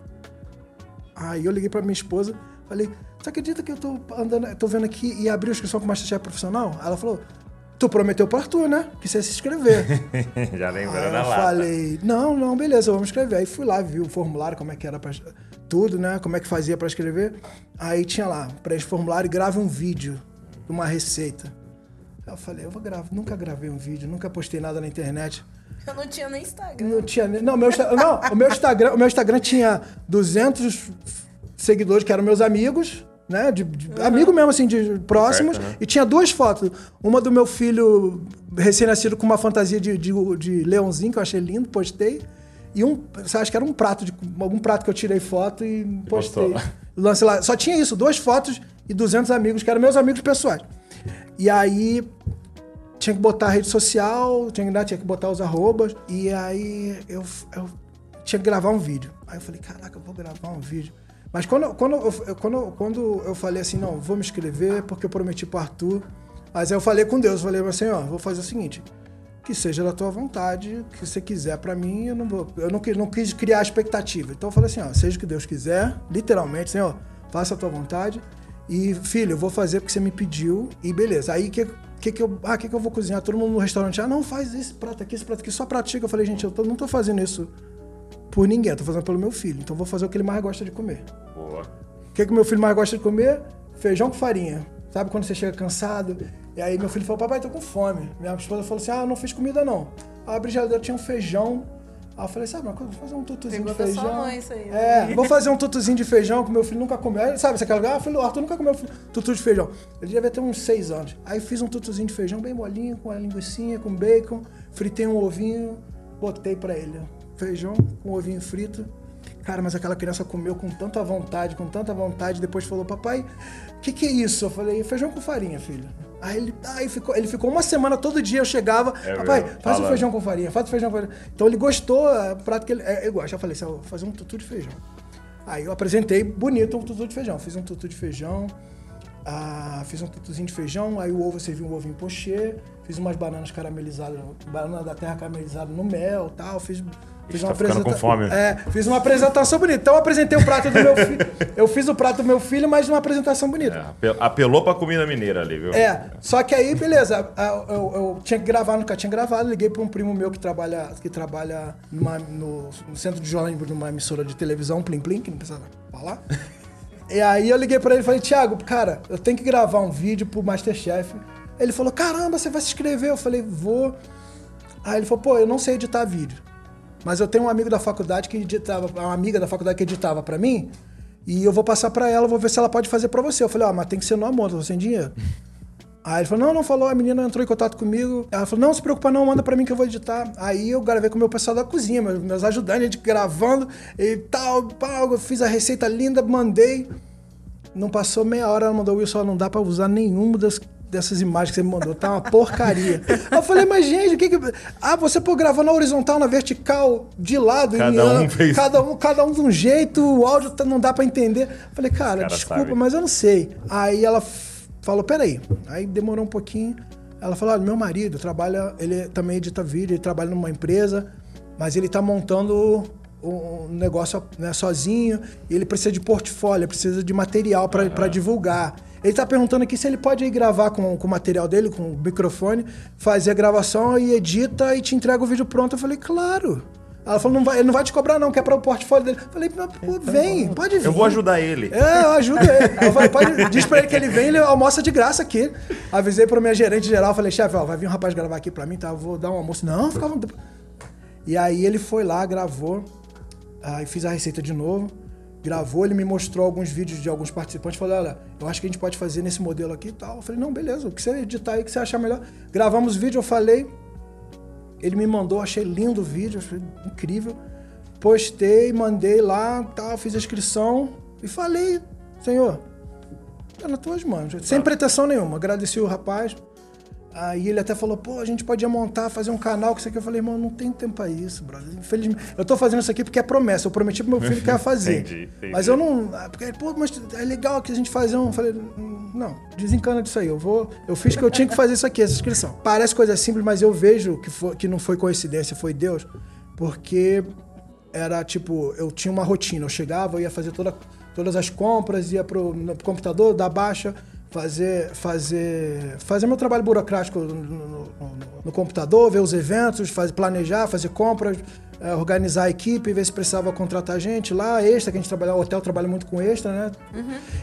Aí eu liguei pra minha esposa, falei, você acredita que eu tô andando, tô vendo aqui e abriu a inscrição pro Masterchef profissional? Ela falou, tu prometeu pro Arthur, né? Que você ia se inscrever. Já Aí lembrando eu a lata. falei, não, não, beleza, vamos escrever. Aí fui lá, vi o formulário, como é que era pra, tudo, né? Como é que fazia pra escrever. Aí tinha lá, preenche o formulário e grave um vídeo de uma receita. Aí eu falei, eu vou gravar, nunca gravei um vídeo, nunca postei nada na internet. Eu não tinha nem Instagram. Não tinha, nem- não, meu, não, o meu Instagram, o meu Instagram tinha 200 seguidores que eram meus amigos, né? De, de- Amigo mesmo, assim, de próximos. Perto, né? E tinha duas fotos. Uma do meu filho recém-nascido com uma fantasia de, de, de leãozinho, que eu achei lindo, postei. E um, você acha que era um prato, de, algum prato que eu tirei foto e postei. Lance lá. Só tinha isso, duas fotos e 200 amigos, que eram meus amigos pessoais. E aí tinha que botar a rede social, tinha que, né, tinha que botar os arrobas. E aí eu, eu tinha que gravar um vídeo. Aí eu falei, caraca, eu vou gravar um vídeo. Mas quando, quando, eu, quando, quando eu falei assim, não, vou me inscrever porque eu prometi pro Arthur. Mas aí eu falei com Deus, eu falei assim, ó, vou fazer o seguinte, que seja da tua vontade, que você quiser pra mim, eu não vou, eu não, não quis criar expectativa. Então eu falei assim, ó, seja o que Deus quiser, literalmente, Senhor, faça a tua vontade. E, filho, eu vou fazer porque você me pediu e beleza. Aí que que, que eu, ah, que que eu vou cozinhar? Todo mundo no restaurante, ah, não, faz esse prato aqui, esse prato aqui, só pratica. Eu falei, gente, eu tô- não tô fazendo isso por ninguém, eu tô fazendo pelo meu filho. Então vou fazer o que ele mais gosta de comer. Boa. O que, que meu filho mais gosta de comer? Feijão com farinha. Sabe quando você chega cansado? E aí meu filho falou, papai, tô com fome. Minha esposa falou assim, ah, não fiz comida não. A geladeira, tinha um feijão. Aí eu falei, sabe uma coisa, vou fazer um tutuzinho Pegou de feijão. sua mãe isso aí, né? É, vou fazer um tutuzinho de feijão que meu filho nunca comeu. Sabe, você quer lugar? Ah, filho, Arthur nunca comeu tutu de feijão. Ele devia ter uns seis anos. Aí fiz um tutuzinho de feijão bem molinho, com a linguiçinha, com bacon. Fritei um ovinho, botei pra ele. Feijão com ovinho frito. Cara, mas aquela criança comeu com tanta vontade, com tanta vontade. Depois falou, papai, o que, que é isso? Eu falei, feijão com farinha, filho. Aí ele, aí ficou, ele ficou uma semana, todo dia eu chegava, É papai, mesmo, faz o feijão com farinha, faz o feijão com farinha. Então ele gostou, é, prato que ele, é, ele gosta. Eu falei, assim, eu vou fazer um tutu de feijão. Aí eu apresentei bonito um tutu de feijão. Fiz um tutu de feijão, ah, fiz um tutuzinho de feijão, aí o ovo eu servi um ovinho pochê, fiz umas bananas caramelizadas, banana da terra caramelizada no mel e tal, fiz... Fiz tá ficando com fome. É, fiz uma apresentação bonita. Então eu apresentei o prato do meu filho. Eu fiz o prato do meu filho, mas uma apresentação bonita. É, apel- apelou pra comida mineira ali, viu? É, só que aí, beleza, a- eu, eu tinha que gravar, nunca tinha gravado, liguei para um primo meu que trabalha, que trabalha numa- no, no centro de Joanembu, numa emissora de televisão, Plim Plim, que não precisa falar. e aí eu liguei para ele e falei, Thiago, cara, eu tenho que gravar um vídeo pro Masterchef. Ele falou, caramba, você vai se inscrever? Eu falei, vou. Aí ele falou, pô, eu não sei editar vídeo. Mas eu tenho um amigo da faculdade que editava, uma amiga da faculdade que editava pra mim, e eu vou passar pra ela, vou ver se ela pode fazer pra você. Eu falei, ó, mas tem que ser no amor, tô sem dinheiro. Aí ele falou, não, não falou, a menina entrou em contato comigo. Ela falou, não, se preocupa não, manda pra mim que eu vou editar. Aí eu gravei com o meu pessoal da cozinha, meus, meus ajudantes, a gente gravando e tal, pau, eu fiz a receita linda, mandei. Não passou meia hora, ela mandou, Wilson, não dá pra usar nenhuma das, dessas imagens que você me mandou, tá uma porcaria. eu falei, mas gente, o que que... Ah, você pô, gravou na horizontal, na vertical, de lado. Cada em- um fez- Cada um, cada um de um jeito, o áudio tá- não dá pra entender. Eu falei, cara, cara desculpa, sabe. mas eu não sei. Aí ela falou, peraí. Aí demorou um pouquinho. Ela falou, olha, meu marido trabalha, ele também edita vídeo, ele trabalha numa empresa, mas ele tá montando um negócio né, sozinho e ele precisa de portfólio, precisa de material pra pra divulgar. Ele tá perguntando aqui se ele pode ir gravar com, com o material dele, com o microfone, fazer a gravação e edita e te entrega o vídeo pronto. Eu falei, claro. Ela falou, não vai, ele não vai te cobrar não, que é para o portfólio dele. Eu falei, "Mas, pô, vem, pode vir. Eu vou ajudar ele. É, eu ajudo ele. Eu falei, pode- diz pra ele que ele vem, ele almoça de graça aqui. Avisei pro minha gerente geral, falei, chefe, ó, vai vir um rapaz gravar aqui pra mim, tá? Eu vou dar um almoço. Não, ficava. E aí ele foi lá, gravou, aí fiz a receita de novo, gravou, ele me mostrou alguns vídeos de alguns participantes, falou, olha, eu acho que a gente pode fazer nesse modelo aqui e tal. Eu falei, não, beleza, o que você editar aí, o que você achar melhor. Gravamos o vídeo, eu falei, ele me mandou, achei lindo o vídeo, achei incrível. postei, mandei lá, tal, fiz a inscrição e falei, senhor, tá nas tuas mãos. Sem pretensão nenhuma. Agradeci o rapaz. Aí ele até falou, pô, a gente podia montar, fazer um canal com isso aqui. Eu falei, irmão, não tem tempo pra isso, brother. Infelizmente. Eu tô fazendo isso aqui porque é promessa. Eu prometi pro meu filho que ia fazer. Entendi, entendi. Mas eu não. ah, Porque, pô, mas é legal que a gente fazer um. Eu falei, "Hum, não, desencana disso aí. Eu vou. Eu fiz que eu tinha que fazer isso aqui, essa inscrição. Parece coisa simples, mas eu vejo que, foi, que não foi coincidência, foi Deus. Porque era tipo, eu tinha uma rotina. Eu chegava, eu ia fazer toda, todas as compras, ia pro, computador, dar baixa, fazer, fazer, fazer meu trabalho burocrático no, no- no- computador, ver os eventos, fazer, planejar, fazer compras, eh, organizar a equipe, ver se precisava contratar gente lá, extra, que a gente trabalha, o hotel trabalha muito com extra, né?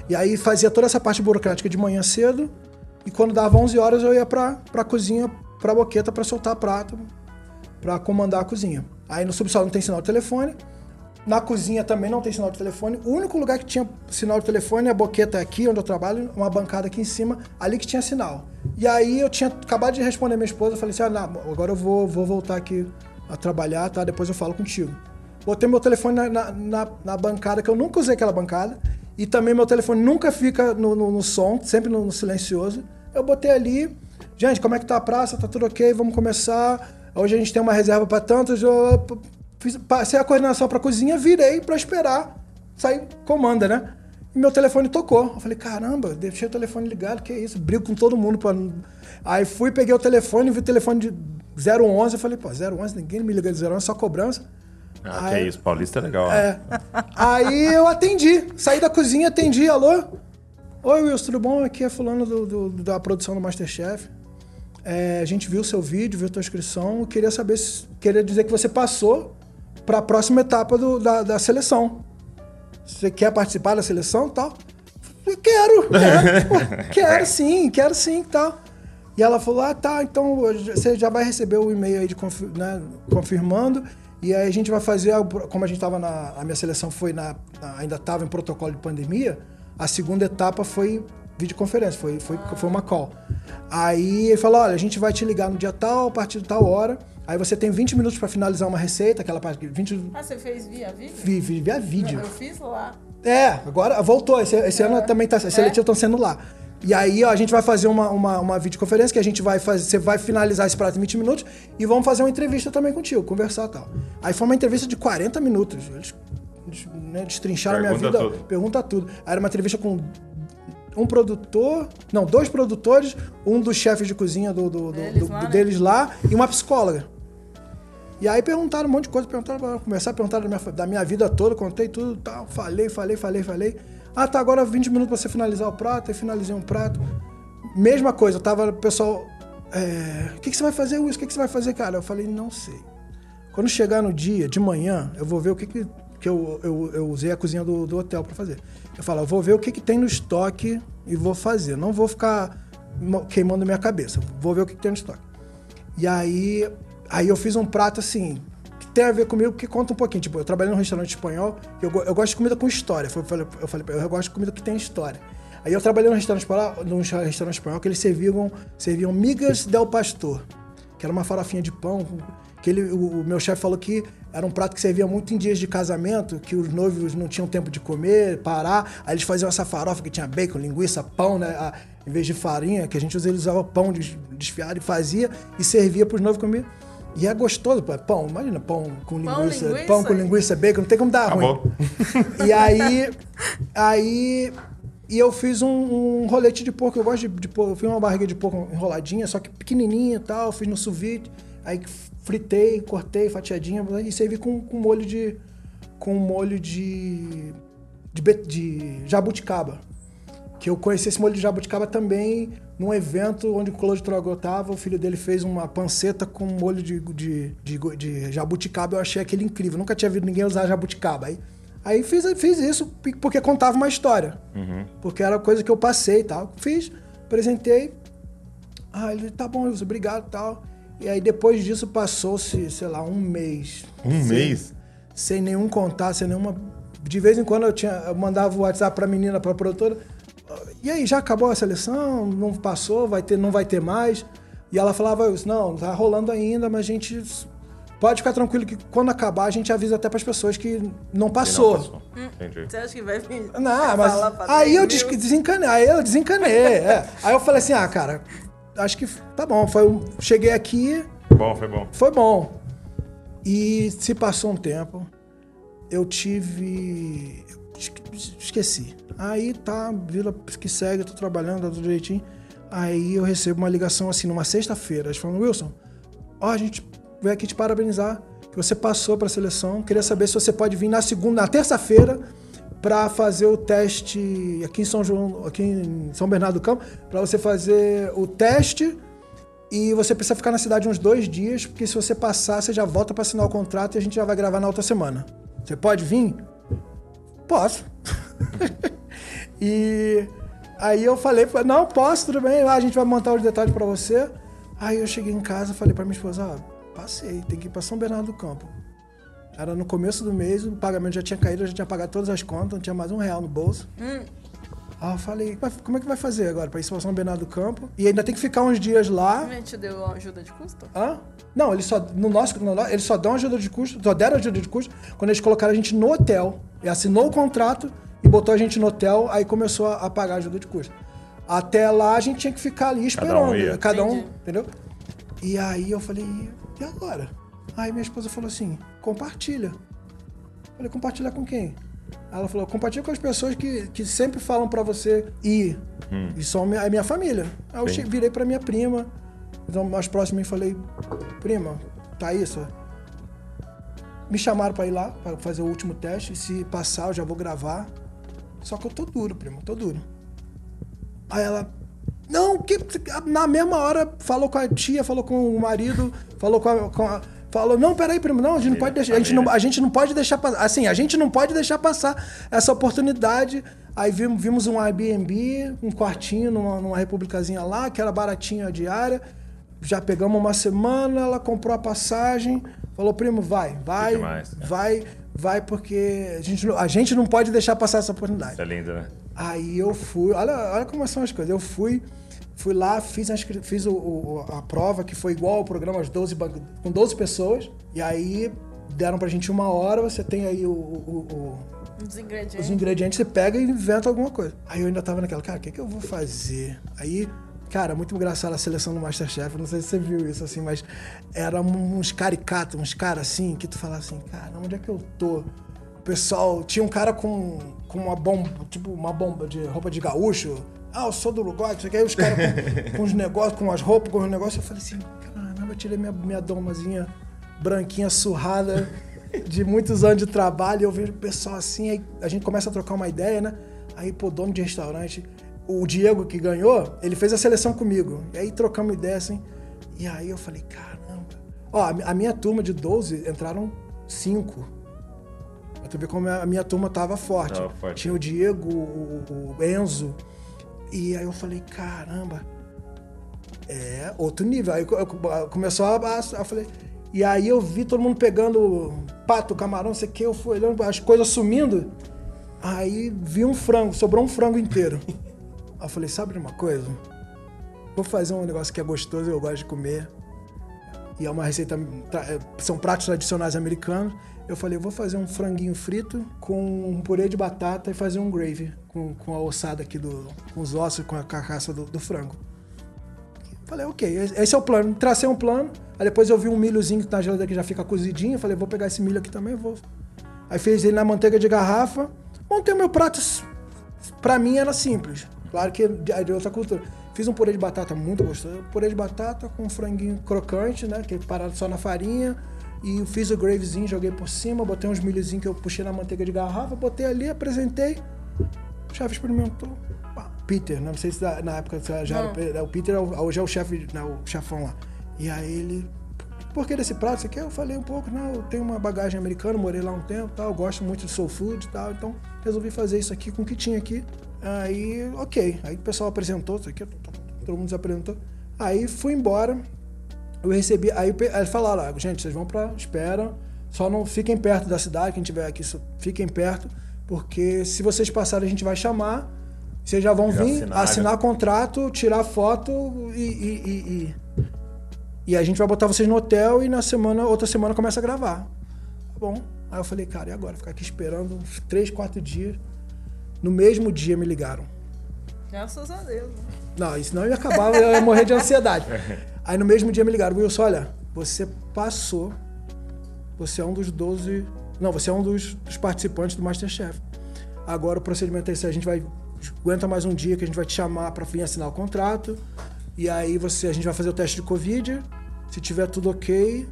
E aí fazia toda essa parte burocrática de manhã cedo, e quando dava 11 horas eu ia pra, pra cozinha, pra boqueta, pra soltar prato, para comandar a cozinha. Aí no subsolo não tem sinal de telefone. Na cozinha também não tem sinal de telefone. O único lugar que tinha sinal de telefone é a boqueta aqui, onde eu trabalho, uma bancada aqui em cima, ali que tinha sinal. E aí eu tinha acabado de responder minha esposa, eu falei assim: ah, não, agora eu vou, vou voltar aqui a trabalhar, tá? Depois eu falo contigo. Botei meu telefone na, na, na- na bancada, que eu nunca usei aquela bancada. E também meu telefone nunca fica no, no- no som, sempre no, no silencioso. Eu botei ali, gente, como é que tá a praça? Tá tudo ok, vamos começar. Hoje a gente tem uma reserva para tantos. Fiz- passei a coordenação para cozinha, virei para esperar sair comanda, né? E meu telefone tocou. Eu falei, caramba, deixei o telefone ligado, que isso? Brigo com todo mundo. Pra... Aí fui, peguei o telefone, vi o telefone de 011. Eu falei, pô, 011, ninguém me liga de 011, só cobrança. Ah, que Aí- é isso, Paulista é legal. É. Aí eu atendi. Saí da cozinha, atendi. Alô? Oi, Wilson, tudo bom? Aqui é fulano do, do- da produção do Masterchef. É, a gente viu o seu vídeo, viu a tua inscrição. Queria saber se... Queria dizer que você passou para a próxima etapa do- da, da seleção. Você quer participar da seleção e tal? Eu quero, quero, pô, quero sim, quero sim e tal. E ela falou: ah, tá, então você já vai receber o e-mail aí de né, confirmando. E aí a gente vai fazer, como a gente estava na. A minha seleção foi na. na- ainda estava em protocolo de pandemia, a segunda etapa foi videoconferência, foi, foi, foi uma call. Aí ele falou: olha, a gente vai te ligar no dia tal, a partir de tal hora. Aí você tem 20 minutos para finalizar uma receita, aquela parte de 20 Ah, você fez via vídeo? vi- vi- via vídeo. Eu fiz lá. É, agora voltou. Esse, esse ano também tá. Esse É? seletivo estão sendo lá. E aí, ó, a gente vai fazer uma, uma, uma videoconferência que a gente vai fazer. Você vai finalizar esse prato em 20 minutos e vamos fazer uma entrevista também contigo, conversar e tal. Aí foi uma entrevista de 40 minutos. Eles, né, destrincharam a minha vida. tudo. Pergunta tudo. Aí era uma entrevista com um produtor. Não, dois produtores, um dos chefes de cozinha do, do- do- Deles do- lá, do- né? deles lá e uma psicóloga. E aí perguntaram um monte de coisa, perguntaram, começaram a perguntar da minha, da minha vida toda, contei tudo tal, falei, falei, falei, falei. Ah, tá, agora 20 minutos pra você finalizar o prato, aí finalizei um prato. Mesma coisa, tava o pessoal. é, o que, que você vai fazer, Wilson? O que, que você vai fazer, cara? Eu falei, não sei. Quando chegar no dia, de manhã, eu vou ver o que, que, que eu, eu, eu usei a cozinha do, do hotel pra fazer. Eu falo, eu vou ver o que, que tem no estoque e vou fazer. Não vou ficar queimando minha cabeça. Vou ver o que, que tem no estoque. E aí, aí eu fiz um prato assim, que tem a ver comigo, que conta um pouquinho. Tipo, eu trabalhei num restaurante espanhol, eu, eu gosto de comida com história. Eu falei, eu falei, eu gosto de comida que tem história. Aí eu trabalhei num restaurante espanhol, num restaurante espanhol que eles serviam, serviam migas del pastor, que era uma farofinha de pão. Que ele, o, o meu chefe falou que era um prato que servia muito em dias de casamento, que os noivos não tinham tempo de comer, parar. Aí eles faziam essa farofa que tinha bacon, linguiça, pão, né? A- em vez de farinha, que a gente usava, ele usava pão des- desfiado e fazia e servia para os noivos comer. E é gostoso, pô, pão, imagina, pão com Pão, linguiça, linguiça? pão com linguiça, bacon, não tem como dar ruim. Acabou. E aí, aí e eu fiz um, um rolete de porco. Eu gosto de, de porco. Eu fiz uma barriga de porco enroladinha, só que pequenininha e tal. Fiz no sous. Aí fritei, cortei, fatiadinha e servi com, com molho de com molho de de, de jabuticaba. Que eu conheci esse molho de jabuticaba também num evento onde o Claude Trogot tava. O filho dele fez uma panceta com molho de, de, de, de jabuticaba. Eu achei aquele incrível. Nunca tinha visto ninguém usar jabuticaba. Aí, aí fiz, fiz isso porque contava uma história. Porque era coisa que eu passei e tal. Fiz, apresentei. Ah, ele, tá bom, Wilson, obrigado e tal. E aí depois disso passou-se, sei lá, um mês. Um Sem- mês? Sem nenhum contato, sem nenhuma. De vez em quando eu, tinha, eu mandava o WhatsApp pra menina, pra produtora. E aí, já acabou a seleção? Não passou? Vai ter, não vai ter mais? E ela falava isso, não, tá rolando ainda, mas a gente pode ficar tranquilo que quando acabar a gente avisa até pras pessoas que não passou. Não passou. Entendi. Você acha que vai vir? Não, mas aí 10 eu des- desencanei, aí eu desencanei. é. Aí eu falei assim, ah, cara, acho que tá bom. Foi, um- cheguei aqui, Foi bom, foi bom. foi bom. E se passou um tempo, eu tive. Esque- Esqueci. Aí tá, vila que segue, tô trabalhando, tá tudo direitinho. Aí eu recebo uma ligação assim, numa sexta-feira. Eles falam, Wilson, ó, a gente veio aqui te parabenizar, que você passou pra seleção. Queria saber se você pode vir na segunda, na terça-feira, para fazer o teste aqui em São João, aqui em São Bernardo do Campo, para você fazer o teste e você precisa ficar na cidade uns dois dias, porque se você passar, você já volta para assinar o contrato e a gente já vai gravar na outra semana. Você pode vir? Posso. e aí eu falei, não, posso, tudo bem, Ah, a gente vai montar os detalhes para você. Aí eu cheguei em casa falei para minha esposa, passei, tem que ir para São Bernardo do Campo. Era no começo do mês, o pagamento já tinha caído, eu já tinha pagado todas as contas, não tinha mais um real no bolso. Aí eu falei, "Mas como é que vai fazer agora para ir para São Bernardo do Campo? E ainda tem que ficar uns dias lá. A gente deu ajuda de custo? Hã? Não, eles só, no nosso, no, eles só dão ajuda de custo, só deram ajuda de custo quando eles colocaram a gente no hotel. E assinou o contrato e botou a gente no hotel, aí começou a, a pagar ajuda de custo. Até lá a gente tinha que ficar ali esperando. um ia. Cada um, entendeu? E aí eu falei, e agora? Aí minha esposa falou assim, compartilha. Eu falei, compartilhar com quem? Ela falou, compartilha com as pessoas que, que sempre falam pra você ir. E são a minha família. Aí eu Sim. virei pra minha prima, então, mais próximo e falei, prima, tá isso? Me chamaram pra ir lá, pra fazer o último teste. Se passar, eu já vou gravar. Só que eu tô duro, primo, tô duro. Aí ela, não, que na mesma hora falou com a tia, falou com o marido, falou com a. com a- falou, não, peraí, primo, não, a gente não pode deixar. A gente não, a gente não pode deixar passar. Assim, a gente não pode deixar passar essa oportunidade. Aí vimos, vimos um Airbnb, um quartinho numa, numa republicazinha lá, que era baratinha a diária. Já pegamos uma semana, ela comprou a passagem, falou, primo, vai, vai, Fique mais, né? vai, vai, porque a gente, não- a gente não pode deixar passar essa oportunidade. Isso é lindo, né? Aí eu fui, olha, olha como são as coisas. Eu fui, fui lá, fiz, a, fiz o- o- a prova, que foi igual ao programa, as 12, ban- com 12 pessoas. E aí deram pra gente uma hora, você tem aí o- o- o- Os ingredientes. os ingredientes, você pega e inventa alguma coisa. Aí eu ainda tava naquela, cara, o que, que eu vou fazer? Aí, cara, muito engraçado a seleção do Masterchef, não sei se você viu isso assim, mas era uns caricatos, uns caras assim, que tu falava assim, cara, onde é que eu tô? O pessoal, tinha um cara com, com uma bomba, tipo uma bomba de roupa de gaúcho. Ah, eu sou do Uruguai, isso aqui. Aí os caras com, com os negócios, com as roupas, com os negócios. Eu falei assim, caramba, eu tirei minha, minha domazinha branquinha, surrada, de muitos anos de trabalho. E eu vejo o pessoal assim, aí a gente começa a trocar uma ideia, né? Aí, pô, dono de restaurante, o Diego que ganhou, ele fez a seleção comigo. E aí trocamos ideia assim. E aí eu falei, caramba. Ó, a mi- a minha turma de 12 entraram cinco. Pra tu ver como a minha turma tava forte. Tava forte. Tinha o Diego, o, o Enzo. E aí eu falei, caramba. É, outro nível. Aí começou a, a- eu falei. E aí eu vi todo mundo pegando pato, camarão, não sei o que, eu fui olhando as coisas sumindo. Aí vi um frango, sobrou um frango inteiro. Aí eu falei, sabe de uma coisa? Vou fazer um negócio que é gostoso, eu gosto de comer. E é uma receita. é, São pratos tradicionais americanos. Eu falei, eu vou fazer um franguinho frito com um purê de batata e fazer um gravy com, com a ossada aqui do. com os ossos, com a carcaça do, do frango. Falei, ok, esse é o plano. Tracei um plano. Aí depois eu vi um milhozinho que na geladeira que já fica cozidinho. Falei, vou pegar esse milho aqui também, vou. Aí fiz ele na manteiga de garrafa. Montei o meu prato. Pra mim era simples. Claro que é de outra cultura. Fiz um purê de batata muito gostoso. Purê de batata com franguinho crocante, né? Que é parado só na farinha. E fiz o gravezinho, joguei por cima. Botei uns milhozinhos que eu puxei na manteiga de garrafa. Botei ali, apresentei. O chefe experimentou. Pá, Peter, né? não sei se na época já já era. O Peter é hoje é o chefe, né, o chefão lá. E aí ele. Por que desse prato? Você quer? Eu falei um pouco, não, eu tenho uma bagagem americana, morei lá um tempo tal, gosto muito de soul food e tal, então resolvi fazer isso aqui com o que tinha aqui. Aí, ok. Aí o pessoal apresentou, isso aqui, todo mundo se apresentou. Aí fui embora, eu recebi. Aí aí falaram, "Ah, gente, vocês vão pra espera, só não fiquem perto da cidade, quem tiver aqui, só fiquem perto, porque se vocês passarem, a gente vai chamar. Vocês já vão Já vir assinar, contrato, tirar foto e. e- e- e- E a gente vai botar vocês no hotel e na semana, outra semana começa a gravar. Tá bom. Aí eu falei, cara, e agora? Ficar aqui esperando uns três, quatro dias. No mesmo dia me ligaram. Graças a Deus. né? Não, isso não ia acabar, eu ia morrer de ansiedade. Aí no mesmo dia me ligaram, Wilson, olha, você passou, você é um dos 12. Não, você é um dos, dos participantes do Masterchef. Agora o procedimento é esse, a gente vai. Aguenta mais um dia que a gente vai te chamar para vir assinar o contrato. E aí você, a gente vai fazer o teste de Covid. Se tiver tudo ok,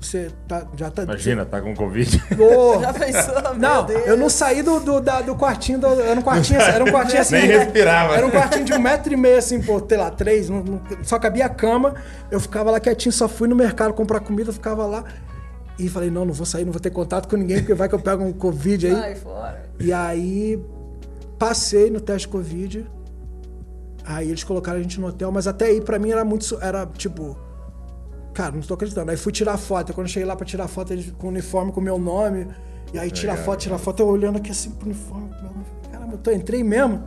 você tá, já tá. Imagina, tá com Covid. Já pensou? Meu não, Deus. eu não saí do, do, da- do quartinho, do, era um quartinho, era um quartinho assim. Nem respirava. Era um quartinho de um metro e meio, assim, pô, sei lá, três, não- não- só cabia a cama. Eu ficava lá quietinho, só fui no mercado comprar comida, ficava lá. E falei, não, não vou sair, não vou ter contato com ninguém, porque vai que eu pego um Covid aí. Sai fora. E aí passei no teste Covid. Aí eles colocaram a gente no hotel, mas até aí pra mim era muito. Era tipo. Cara, não tô acreditando. Aí fui tirar foto. Quando eu cheguei lá pra tirar foto, eles com o uniforme com o meu nome. E aí tira Legal. foto, tira foto, eu olhando aqui assim pro uniforme. Caramba, eu tô, entrei mesmo.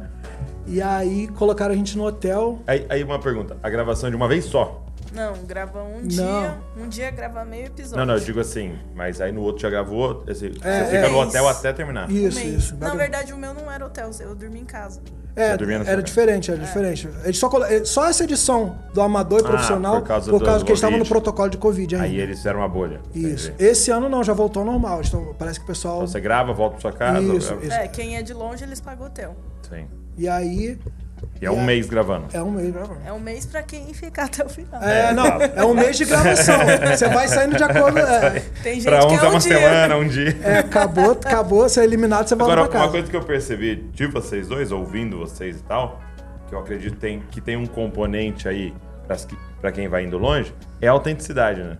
E aí colocaram a gente no hotel. Aí, aí uma pergunta, a gravação é de uma vez só? Não, grava um Não. dia. Um dia grava meio episódio. Não, não, eu digo assim, mas aí no outro já gravou, esse, É, você fica é. no hotel até terminar. Isso, isso. Na verdade, o meu não era hotel, eu dormi em casa. É, era casa? diferente, era diferente. Eles só, colo- eh, só essa edição do amador e Ah, profissional, por causa por do causa que eles estavam no Covid. protocolo de Covid ainda. Aí eles fizeram uma bolha. Isso. entendi. Esse ano não, já voltou ao normal. Então, parece que o pessoal. Então você grava, volta pra sua casa. Isso, é- isso. É, quem é de longe, eles pagam hotel. Sim. E aí. E é um aí- mês gravando. É um mês gravando. É um mês pra quem ficar até o final. É, É, não, é um mês de gravação. Você vai saindo de acordo. É, Tem gente Pra que uns é é um uma dia. semana, um dia. é, acabou, acabou, você é eliminado, você volta Agora, pra uma casa. coisa que eu percebi de vocês dois, ouvindo vocês e tal, que eu acredito tem, que tem um componente aí pra quem vai indo longe, é a autenticidade, né?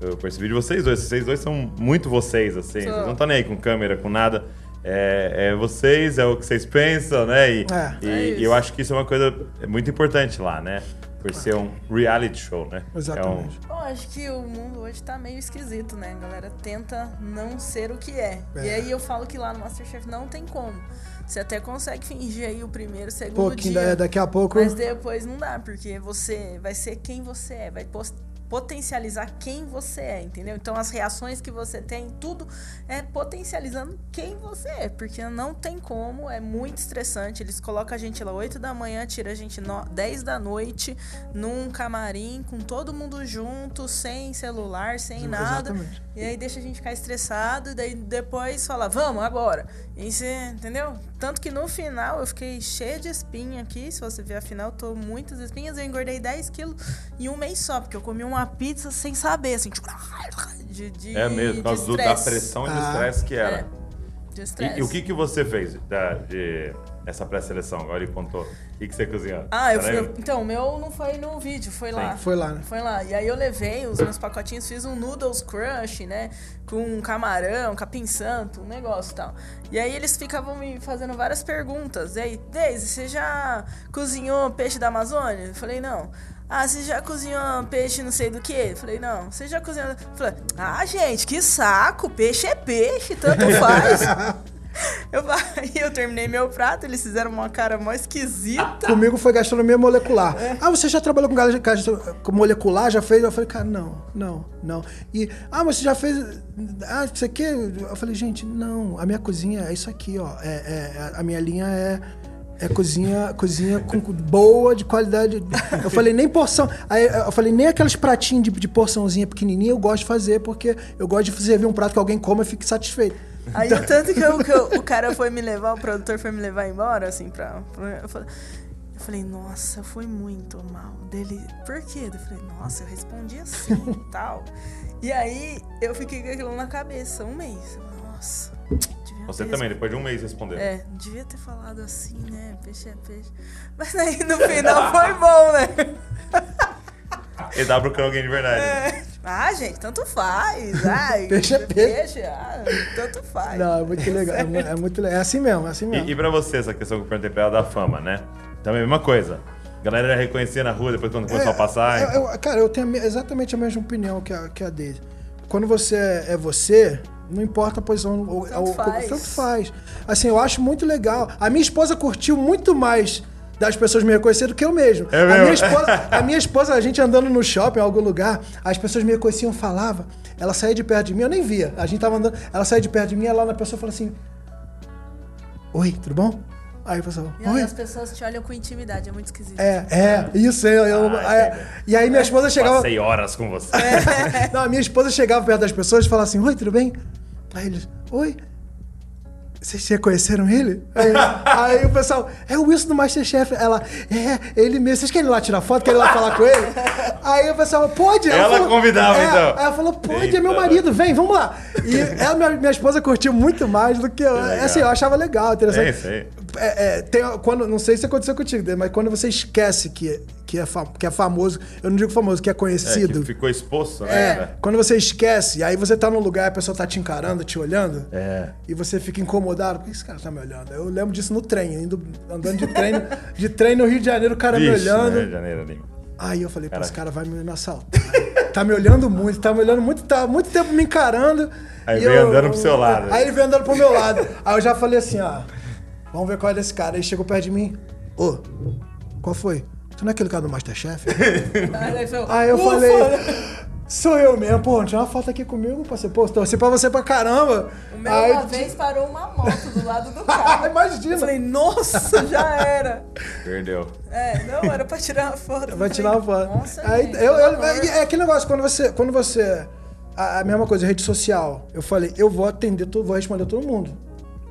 Eu percebi de vocês dois. Vocês dois são muito vocês, assim. Sou. Vocês não estão nem aí com câmera, com nada. É, é vocês, é o que vocês pensam, né? E, É. e- É e eu acho que isso é uma coisa muito importante lá, né? Por ser um reality show, né? Exatamente. É um- Eu acho que o mundo hoje tá meio esquisito, né? A galera tenta não ser o que é. É. E aí eu falo que lá no Masterchef não tem como. Você até consegue fingir aí o primeiro, segundo Pouquinho, dia. da- daqui a pouco. Mas depois não dá, porque você vai ser quem você é, vai pos- potencializar quem você é, entendeu? Então as reações que você tem, tudo é potencializando quem você é, porque não tem como, é muito estressante. Eles colocam a gente lá 8 da manhã, tira a gente no, 10 da noite num camarim com todo mundo junto, sem celular, sem nada. Exatamente. E aí deixa a gente ficar estressado, e daí depois fala, vamos, agora. E você, entendeu? Tanto que no final eu fiquei cheia de espinha aqui. Se você ver a final, eu tô muitas espinhas. Eu engordei 10 quilos em um mês só, porque eu comi uma pizza sem saber, assim, tipo, de, de, É mesmo, por causa do- da pressão e do Ah. estresse que era. É, de estresse. E, e o que, que você fez da, de essa pré-seleção? Agora ele contou. O que, que você cozinhou? Ah, eu fui. Então, o meu não foi no vídeo, foi lá. Foi lá, né? Foi lá. E aí eu levei os meus pacotinhos, fiz um noodles crush, né? Com camarão, capim santo, um negócio e tal. E aí eles ficavam me fazendo várias perguntas. E aí, Deise, você já cozinhou peixe da Amazônia? Eu falei, não. Ah, você já cozinhou peixe não sei do que? Falei, não. Você já cozinhou... Falei, ah, gente, que saco. Peixe é peixe, tanto faz. eu, aí eu terminei meu prato, eles fizeram uma cara mó esquisita. Comigo foi gastronomia molecular. Ah, você já trabalhou com, com molecular? Já fez? Eu falei, cara, não, não, não. E, ah, mas você já fez. Ah, isso aqui? Eu falei, gente, não, a minha cozinha é isso aqui, ó. É, é- a minha linha é. É cozinha, cozinha com, boa, de qualidade. Eu falei, nem porção. Aí eu falei, nem aqueles pratinhos de, de porçãozinha pequenininha eu gosto de fazer, porque eu gosto de servir um prato que alguém coma e fique satisfeito. Aí o tanto que, eu- que eu- o cara foi me levar, o produtor foi me levar embora, assim, pra. pra- eu, falei, eu falei, nossa, foi muito mal. Dele, por quê? Eu falei, nossa, eu respondi assim e tal. E aí eu fiquei com aquilo na cabeça um mês. Nossa. Você também, depois de um mês respondeu. É, devia ter falado assim, né? Peixe é peixe. Mas aí no final foi bom, né? Ele tava procurando alguém de verdade. É. Ah, gente, tanto faz. Ai, Peixe é peixe. ah, tanto faz. Não, é muito legal. É, é muito legal. É assim mesmo, é assim mesmo. E, e pra você, essa questão que eu perguntei pra ela da fama, né? Também a mesma coisa. A galera já reconhecia na rua depois quando começou a passar. eu- então. eu- cara, eu tenho exatamente a mesma opinião que a, que a dele. Quando você é você, não importa a posição. o- Tanto o- faz. tanto faz. Assim, eu acho muito legal. A minha esposa curtiu muito mais das pessoas me reconhecerem do que eu mesmo. É a, mesmo? minha esposa, a minha esposa, a gente andando no shopping, em algum lugar, as pessoas me reconheciam, falavam, ela saía de perto de mim, eu nem via. A gente tava andando, ela saía de perto de mim, ela na pessoa fala assim: Oi, tudo bom? Aí o pessoal, E aí oi. as pessoas te olham com intimidade, é muito esquisito. É, é, isso, eu, eu- Ah, é. E aí minha esposa chegava. Passei horas com você. Não, a minha esposa chegava perto das pessoas e falava assim: Oi, tudo bem? Aí eles: Oi. Vocês reconheceram ele? Aí, aí o pessoal, é o Wilson do Masterchef. Ela, é, ele mesmo. Vocês querem ir lá tirar foto? Querem ir lá falar com ele? Aí o pessoal, pode. Ela convidava, é, então. Aí ela falou, pode, é meu Eita. marido, vem, vamos lá. E ela, minha, minha esposa curtiu muito mais do que eu. legal. Assim, eu achava legal, interessante. É isso aí. É, é, tem, quando, não sei se aconteceu contigo, mas quando você esquece que, que, é, fa- que é famoso, eu não digo famoso, que é É, conhecido. que ficou exposto, É, né? quando você esquece, aí você tá num lugar e a pessoa tá te encarando, te olhando, É. e você fica incomodado. Por que esse cara tá me olhando? Eu lembro disso no trem, indo, andando de trem, de trem no Rio de Janeiro, o cara me Vixe, olhando. né, janeiro ali. Aí eu falei, pô, esse cara vai me assaltar. tá me olhando muito, tá me olhando muito, tá muito tempo me encarando. Aí e veio andando pro seu lado. Aí ele veio andando pro meu lado. Aí eu já falei assim, ó, vamos ver qual é desse cara. Aí chegou perto de mim, ô, qual foi? Tu não é aquele cara do Masterchef? Aí ele falou, Aí eu "Ufa!" falei, sou eu mesmo, pô, tira uma foto aqui comigo, parceiro. Pô, torci pra você pra caramba. O meu Aí, uma vez parou uma moto do lado do carro. Imagina. Eu falei, nossa, já era. Perdeu. É, não, era pra tirar uma foto. Vai Eu tirar uma foto. Nossa, Aí, gente, eu, eu- amor. é, é aquele negócio, quando você. Quando você. A, a mesma coisa, rede social. Eu falei, eu vou atender, vou responder todo mundo.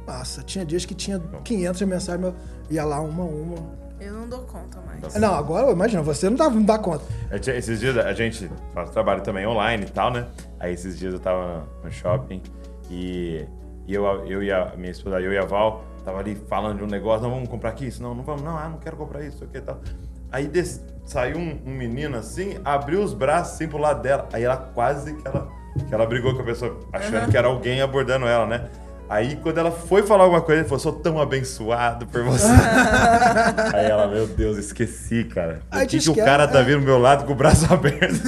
Nossa, tinha dias que tinha 500 mensagens, mas ia lá uma a uma. Eu não dou conta mais. Não, agora, imagina, você não dá, não dá conta. Eu tinha- Esses dias a gente faz trabalho também online e tal, né? Aí esses dias eu tava no shopping e, e eu, eu e a minha esposa, eu e a Val, tava ali falando de um negócio, não vamos comprar aqui isso, não, não vamos, não, ah, não quero comprar isso, o que e tal. Aí des- saiu um, um menino assim, abriu os braços assim pro lado dela, aí ela quase que ela, que ela brigou com a pessoa, achando que era alguém abordando ela, né? Aí quando ela foi falar alguma coisa, ele falou, sou tão abençoado por você. Aí ela, meu Deus, esqueci, cara. Por que, que o cara tá é. vindo do meu lado com o braço aberto?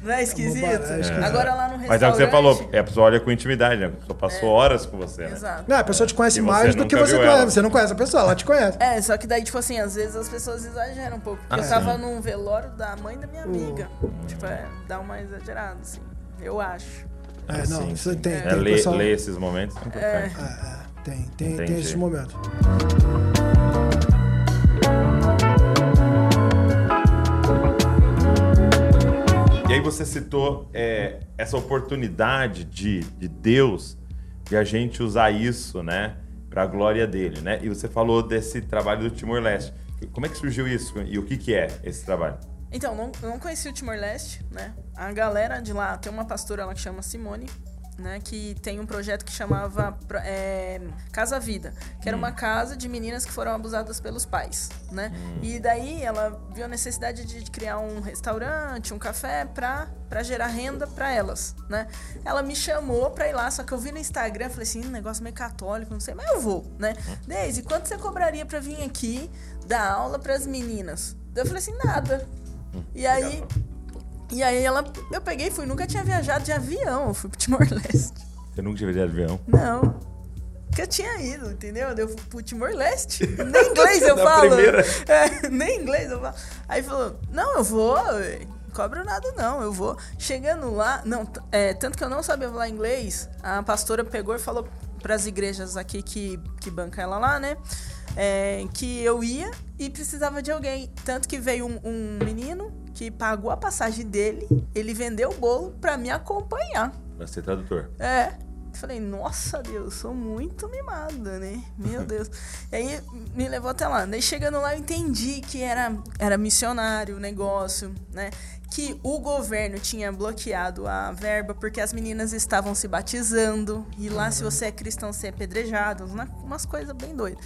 Não é esquisito? É. Agora lá no restaurante... Mas é o que você falou, é, a pessoa olha com intimidade, né? A pessoa passou horas com você, né? Exato. Não, a pessoa te conhece E mais do que você conhece. ela. Você não conhece a pessoa, ela te conhece. É, só que daí, tipo assim, às vezes as pessoas exageram um pouco. Porque Ah, eu tava sim. num velório da mãe da minha amiga. Tipo, é, dá uma exagerada, assim. Eu acho. É, não, Sim, isso sim. tem, É, tem ler, pessoal- ler esses momentos é importante. É, é, tem, tem, tem esses momentos. E aí você citou é, essa oportunidade de, de Deus de a gente usar isso, né? Pra glória dele, né? E você falou desse trabalho do Timor-Leste. Como é que surgiu isso e o que, que é esse trabalho? Então, não, eu não conheci o Timor-Leste, né? A galera de lá tem uma pastora lá que chama Simone, né? Que tem um projeto que chamava é, Casa Vida, que era uma casa de meninas que foram abusadas pelos pais, né? E daí ela viu a necessidade de criar um restaurante, um café pra, pra gerar renda pra elas, né? Ela me chamou pra ir lá, só que eu vi no Instagram, falei assim, um negócio meio católico, não sei, mas eu vou, né? Deise, quanto você cobraria pra vir aqui dar aula pras meninas? Daí eu falei assim, nada. E aí, e aí ela, eu peguei e fui, nunca tinha viajado de avião, eu fui pro Timor-Leste. Você nunca tinha viajado de avião? Não. Que eu tinha ido, entendeu? Eu fui pro Timor-Leste. Nem inglês eu falo. É, nem inglês eu falo. Aí falou, não, eu vou, cobro nada não, eu vou. Chegando lá, não, é, tanto que eu não sabia falar inglês, a pastora pegou e falou pras igrejas aqui que, que banca ela lá, né? é, que eu ia e precisava de alguém. Tanto que veio um, um menino que pagou a passagem dele, ele vendeu o bolo pra me acompanhar. Pra ser tradutor. É. Falei, nossa Deus, sou muito mimada, né? Meu Deus. E aí me levou até lá. Daí chegando lá eu entendi que era, era missionário o negócio, né? Que o governo tinha bloqueado a verba porque as meninas estavam se batizando. E lá, se você é cristão, você é apedrejado. uma- Umas coisas bem doidas.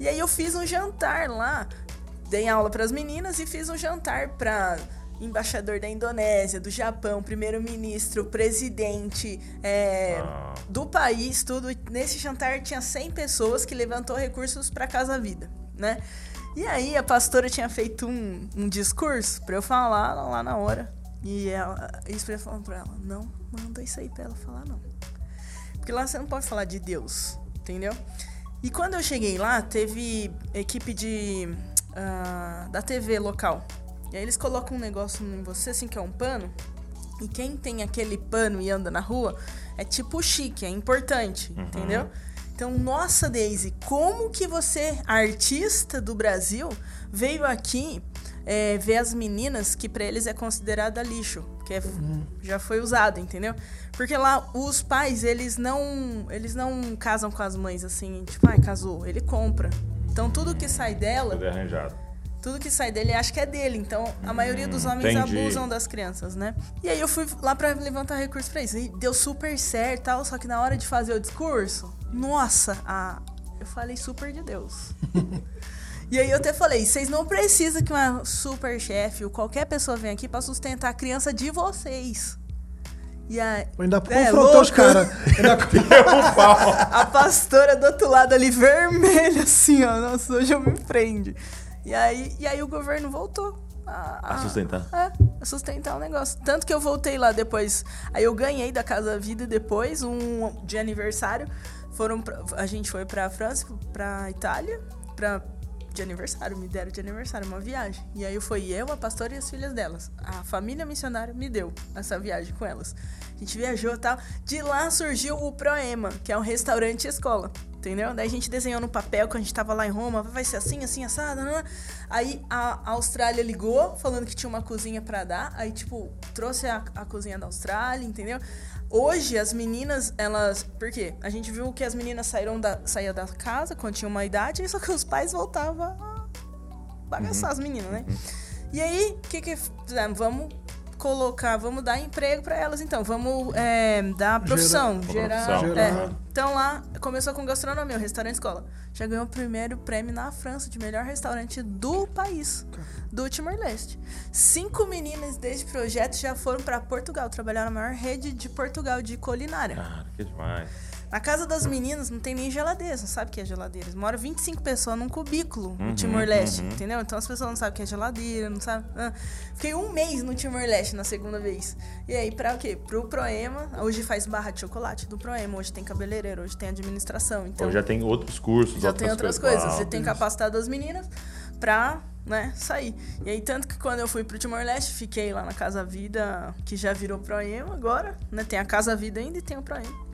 E aí eu fiz um jantar lá. Dei aula para as meninas e fiz um jantar para embaixador da Indonésia, do Japão, primeiro-ministro, presidente é, Ah. do país, tudo. Nesse jantar tinha 100 pessoas que levantou recursos para Casa Vida, né? E aí a pastora tinha feito um, um discurso para eu falar lá na hora. E ela, isso eu falando para ela, não manda isso aí para ela falar não. Porque lá você não pode falar de Deus, entendeu? E quando eu cheguei lá, teve equipe de ah, da TV local. E aí eles colocam um negócio em você, assim, que é um pano. E quem tem aquele pano e anda na rua é tipo chique, é importante, entendeu? Então, nossa, Daisy, como que você, artista do Brasil, veio aqui é, ver as meninas que pra eles é considerada lixo, que é- já foi usado, entendeu? Porque lá os pais, eles não, eles não casam com as mães assim, tipo, ai, casou, ele compra. Então tudo que sai dela, Tudo arranjado. tudo que sai dele acha que é dele. Então, a maioria dos homens entendi. abusam das crianças, né? E aí eu fui lá pra levantar recurso pra isso. E deu super certo e tal, só que na hora de fazer o discurso, nossa, a... eu falei super de Deus. e aí eu até falei, vocês não precisam que uma super chefe ou qualquer pessoa venha aqui pra sustentar a criança de vocês. E aí, Ainda É, confrontou os caras. Ainda... A pastora do outro lado ali, vermelha, assim, ó. Nossa, hoje eu me prende. E aí, e aí o governo voltou. A, A sustentar. É, a sustentar o negócio. Tanto que eu voltei lá depois. Aí eu ganhei da Casa Vida depois, um de aniversário. Foram pra- a gente foi pra França, pra Itália, pra, de aniversário, me deram de aniversário, uma viagem. E aí foi eu, a pastora e as filhas delas. A família missionária me deu essa viagem com elas. A gente viajou e tal. De lá surgiu o Proema, que é um restaurante escola. Entendeu? Daí a gente desenhou no papel, quando a gente tava lá em Roma, vai ser assim, assim, assado, né? Aí a Austrália ligou, falando que tinha uma cozinha pra dar. Aí, tipo, trouxe a, a cozinha da Austrália, entendeu? Hoje, as meninas, elas... Por quê? A gente viu que as meninas saíram da, saíam da casa quando tinham uma idade, só que os pais voltavam a bagaçar as meninas, né? E aí, o que que fizemos? Vamos colocar, vamos dar emprego pra elas, então. Vamos é, dar profissão, gerar... profissão, é. Então lá, começou com gastronomia, o restaurante escola. Já ganhou o primeiro prêmio na França de melhor restaurante do país, do Timor-Leste. Cinco meninas desse projeto já foram pra Portugal, trabalhar na maior rede de Portugal de culinária. Cara, que demais. Na casa das meninas não tem nem geladeira, não sabe o que é geladeira. Mora 25 pessoas num cubículo no Timor-Leste, entendeu? Então as pessoas não sabem o que é geladeira, não sabem. Ah, Fiquei um mês no Timor-Leste na segunda vez. E aí, pra o quê? Pro Proema, hoje faz barra de chocolate do Proema, hoje tem cabeleireiro, hoje tem administração. Então Então já tem outros cursos, já tem outras coisas. Uau. Você tem capacitado as meninas pra, né, sair. E aí, tanto que quando eu fui pro Timor-Leste, fiquei lá na Casa Vida, que já virou Proema agora, né? Tem a Casa Vida ainda e tem o Proema.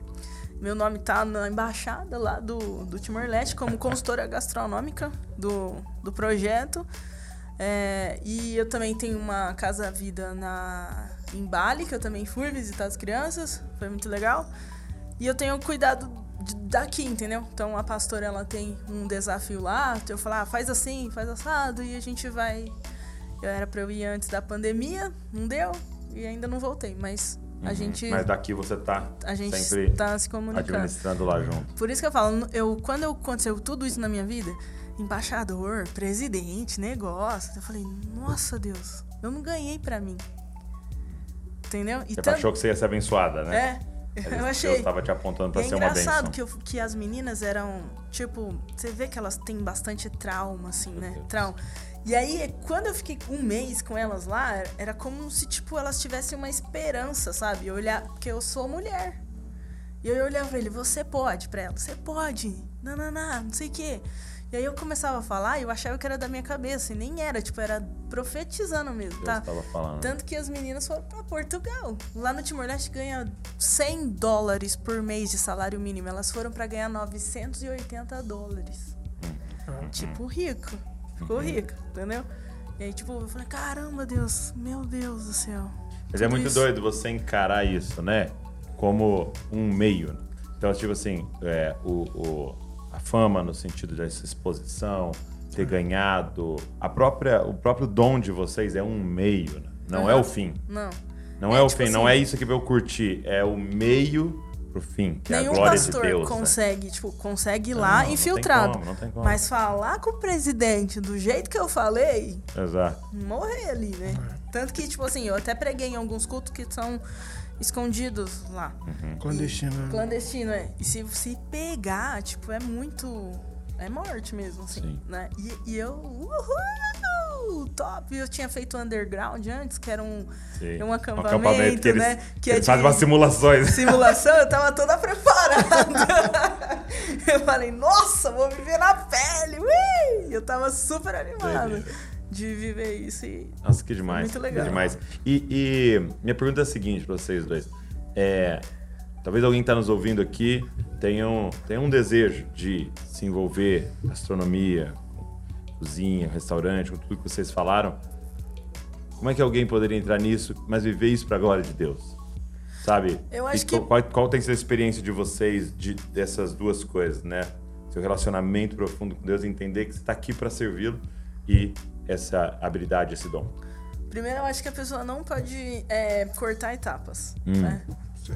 Meu nome tá na embaixada lá do, do Timor-Leste como consultora gastronômica do, do projeto. É, e eu também tenho uma Casa Vida na, em Bali, que eu também fui visitar as crianças. Foi muito legal. E eu tenho cuidado de- daqui, entendeu? Então a pastora ela tem um desafio lá, eu falar, ah, faz assim, faz assado, e a gente vai. Eu era pra eu ir antes da pandemia, não deu, e ainda não voltei, mas a gente. Uhum. Mas daqui você tá A gente sempre tá se comunicando. administrando lá junto. Por isso que eu falo, eu, quando eu- aconteceu tudo isso na minha vida, embaixador, presidente, negócio, eu falei, nossa Deus, eu não ganhei pra mim. Entendeu? E Você achou que você ia ser abençoada, né? É, eu Deus achei. tava te apontando pra é ser uma engraçado bênção. que, eu- que as meninas eram, tipo, você vê que elas têm bastante trauma, assim, né? Deus. Trauma. E aí, quando eu fiquei um mês com elas lá, era como se, tipo, elas tivessem uma esperança, sabe? Eu olhar, porque eu sou mulher. E eu olhava pra ele, você pode pra ela, você pode, não, não, não, não sei o quê. E aí eu começava a falar e eu achava que era da minha cabeça, e nem era, tipo, era profetizando mesmo, Deus tá? falando. Tanto que as meninas foram pra Portugal. Lá no Timor-Leste ganha 100 dólares por mês de salário mínimo. Elas foram pra ganhar 980 dólares. Tipo, rico. Ficou rica, entendeu? E aí, tipo, eu falei, caramba, Deus, meu Deus do céu. Mas é muito isso. doido você encarar isso, né? Como um meio. Então, tipo assim, é, o, o- a fama no sentido dessa exposição, ter ganhado, a própria, o próprio dom de vocês é um meio, né? não é o fim. Não. Não É, é, o tipo fim, não assim- é isso que eu curtir, é o meio pro fim, que é a Nenhum glória pastor de Deus. né? consegue, tipo, consegue ir Não, lá não tem infiltrado. como, não tem como. Mas falar com o presidente do jeito que eu falei, Exato. morrer ali, né? Tanto que, tipo assim, eu até preguei em alguns cultos que são escondidos lá. Clandestino. né? Clandestino, é. E se se pegar, tipo, é muito. É morte mesmo, assim, Sim. né? E, e eu. Uhul! Top! Eu tinha feito underground antes, que era um, Sim. um acampamento, que eles, né? que eles fazem umas simulações. simulação, eu tava toda preparada. eu falei, nossa, vou viver na pele. Ui! Eu tava super animada de viver isso. E Nossa, que demais. muito legal. Que demais. E, e minha pergunta é a seguinte pra vocês dois. É, talvez alguém que tá nos ouvindo aqui tenha um, tenha um desejo de se envolver em gastronomia, cozinha, restaurante, com tudo que vocês falaram. Como é que alguém poderia entrar nisso, mas viver isso pra glória de Deus? Sabe? Eu acho E que- Qual, qual tem sido a experiência de vocês de, dessas duas coisas, né? Seu relacionamento profundo com Deus, entender que você está aqui para servi-lo e essa habilidade, esse dom. Primeiro, eu acho que a pessoa não pode é, cortar etapas, Hum. né?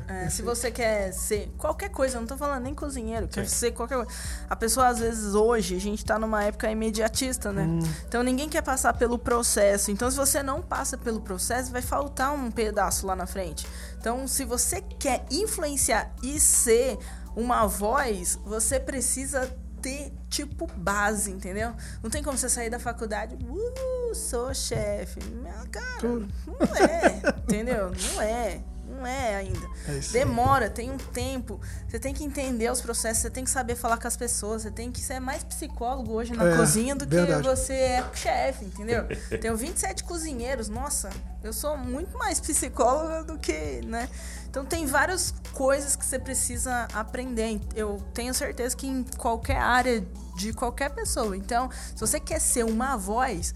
É, se você quer ser qualquer coisa, eu não tô falando nem cozinheiro, quer ser qualquer coisa. A pessoa, às vezes, hoje, a gente tá numa época imediatista, né? Então ninguém quer passar pelo processo. Então, se você não passa pelo processo, vai faltar um pedaço lá na frente. Então, se você quer influenciar e ser uma voz, você precisa ter, tipo, base, entendeu? Não tem como você sair da faculdade, uh, sou chefe. Meu, Cara, não é, entendeu? Não é. Não é ainda. É. Demora, tem um tempo. Você tem que entender os processos, você tem que saber falar com as pessoas, você tem que ser mais psicólogo hoje na É, cozinha do verdade. que você é chefe, entendeu? Tenho 27 cozinheiros, nossa, eu sou muito mais psicóloga do que, né? Então tem várias coisas que você precisa aprender. Eu tenho certeza que em qualquer área de qualquer pessoa. Então, se você quer ser uma voz,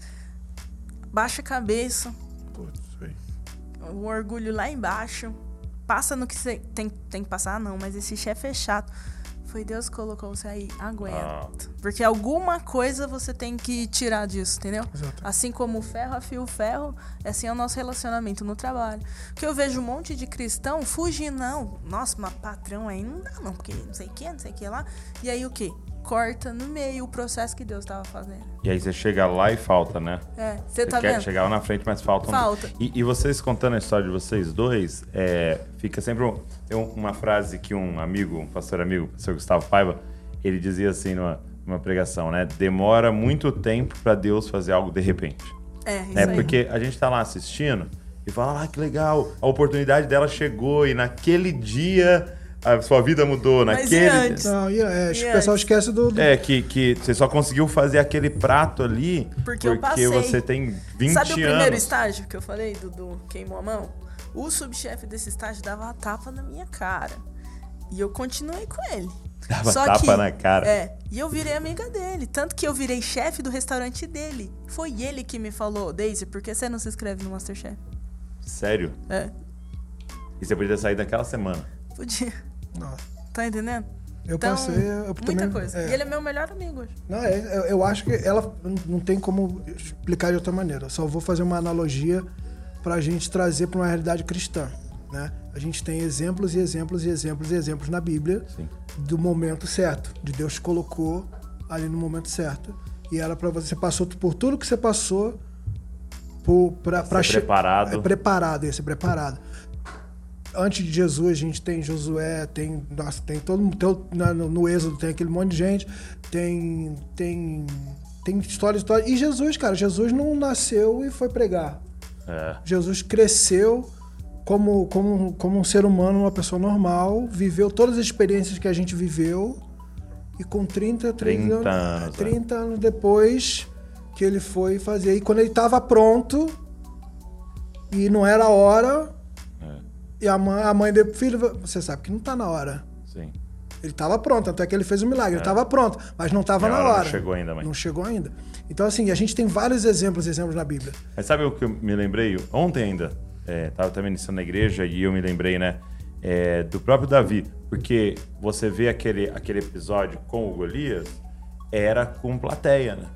baixa a cabeça. O orgulho lá embaixo. Passa no que você tem, tem que passar, não, mas esse chefe é chato. Foi Deus que colocou você aí, aguenta. Ah. Porque alguma coisa você tem que tirar disso, entendeu? Exato. Assim como o ferro afia o ferro, assim é o nosso relacionamento no trabalho. Porque eu vejo um monte de cristão fugindo, não. Nossa, mas patrão aí não dá, não, porque não sei o que, não sei o que lá. E aí o que? Corta no meio o processo que Deus estava fazendo. E aí você chega lá e falta, né? É, você Você tá quer vendo? chegar lá na frente, mas falta. um- Falta. E, e vocês contando a história de vocês dois, é, fica sempre. um- tem um- uma frase que um amigo, um pastor amigo, o pastor Gustavo Paiva, ele dizia assim numa, numa pregação, né? Demora muito tempo para Deus fazer algo de repente. É, isso né? Porque a gente tá lá assistindo e fala, ah, que legal, a oportunidade dela chegou e naquele dia a sua vida mudou. Mas naquele e antes? Não, e, é, acho que E o pessoal esquece do. do- É, que, que você só conseguiu fazer aquele prato ali Porque eu passei. você tem 20 Sabe o primeiro anos. estágio que eu falei, do, do queimou a mão? O subchefe desse estágio dava uma tapa na minha cara. E eu continuei com ele. Dava tapa na cara. É, e eu virei amiga dele. Tanto que eu virei chefe do restaurante dele. Foi ele que me falou, Daisy, por que você não se inscreve no Masterchef? Sério? É, E você podia sair daquela semana. podia. Nossa. Tá entendendo? Eu Então, passei. Eu muita também, coisa. é. E ele é meu melhor amigo hoje. Não, é, eu, eu acho que ela não tem como explicar de outra maneira. Só vou fazer uma analogia para a gente trazer para uma realidade cristã. Né? A gente tem exemplos e exemplos e exemplos e exemplos na Bíblia Sim. do momento certo, de Deus colocou ali no momento certo. E ela para você passou por tudo que você passou para Ser preparado. É, preparado, esse preparado. Antes de Jesus, a gente tem Josué, tem. Nossa, tem todo na- no, no Êxodo tem aquele monte de gente, tem. Tem. Tem história, história. E Jesus, cara, Jesus não nasceu e foi pregar. É. Jesus cresceu como, como, como um ser humano, uma pessoa normal, viveu todas as experiências que a gente viveu. E com 30, 30, 30 anos, é. 30 anos depois que ele foi fazer. E quando ele estava pronto, e não era a hora, É. e a mãe, a mãe dele, filho, você sabe que não tá na hora. Sim. Ele estava pronto, até que ele fez o milagre. Ele estava pronto, mas não estava É. Na hora não chegou ainda, mãe. Não chegou ainda. Então, assim, a gente tem vários exemplos, exemplos na Bíblia. Mas sabe o que eu me lembrei? Ontem ainda, é, tava também iniciando na igreja e eu me lembrei, né? é, do próprio Davi. Porque você vê aquele, aquele episódio com o Golias, era com plateia, né?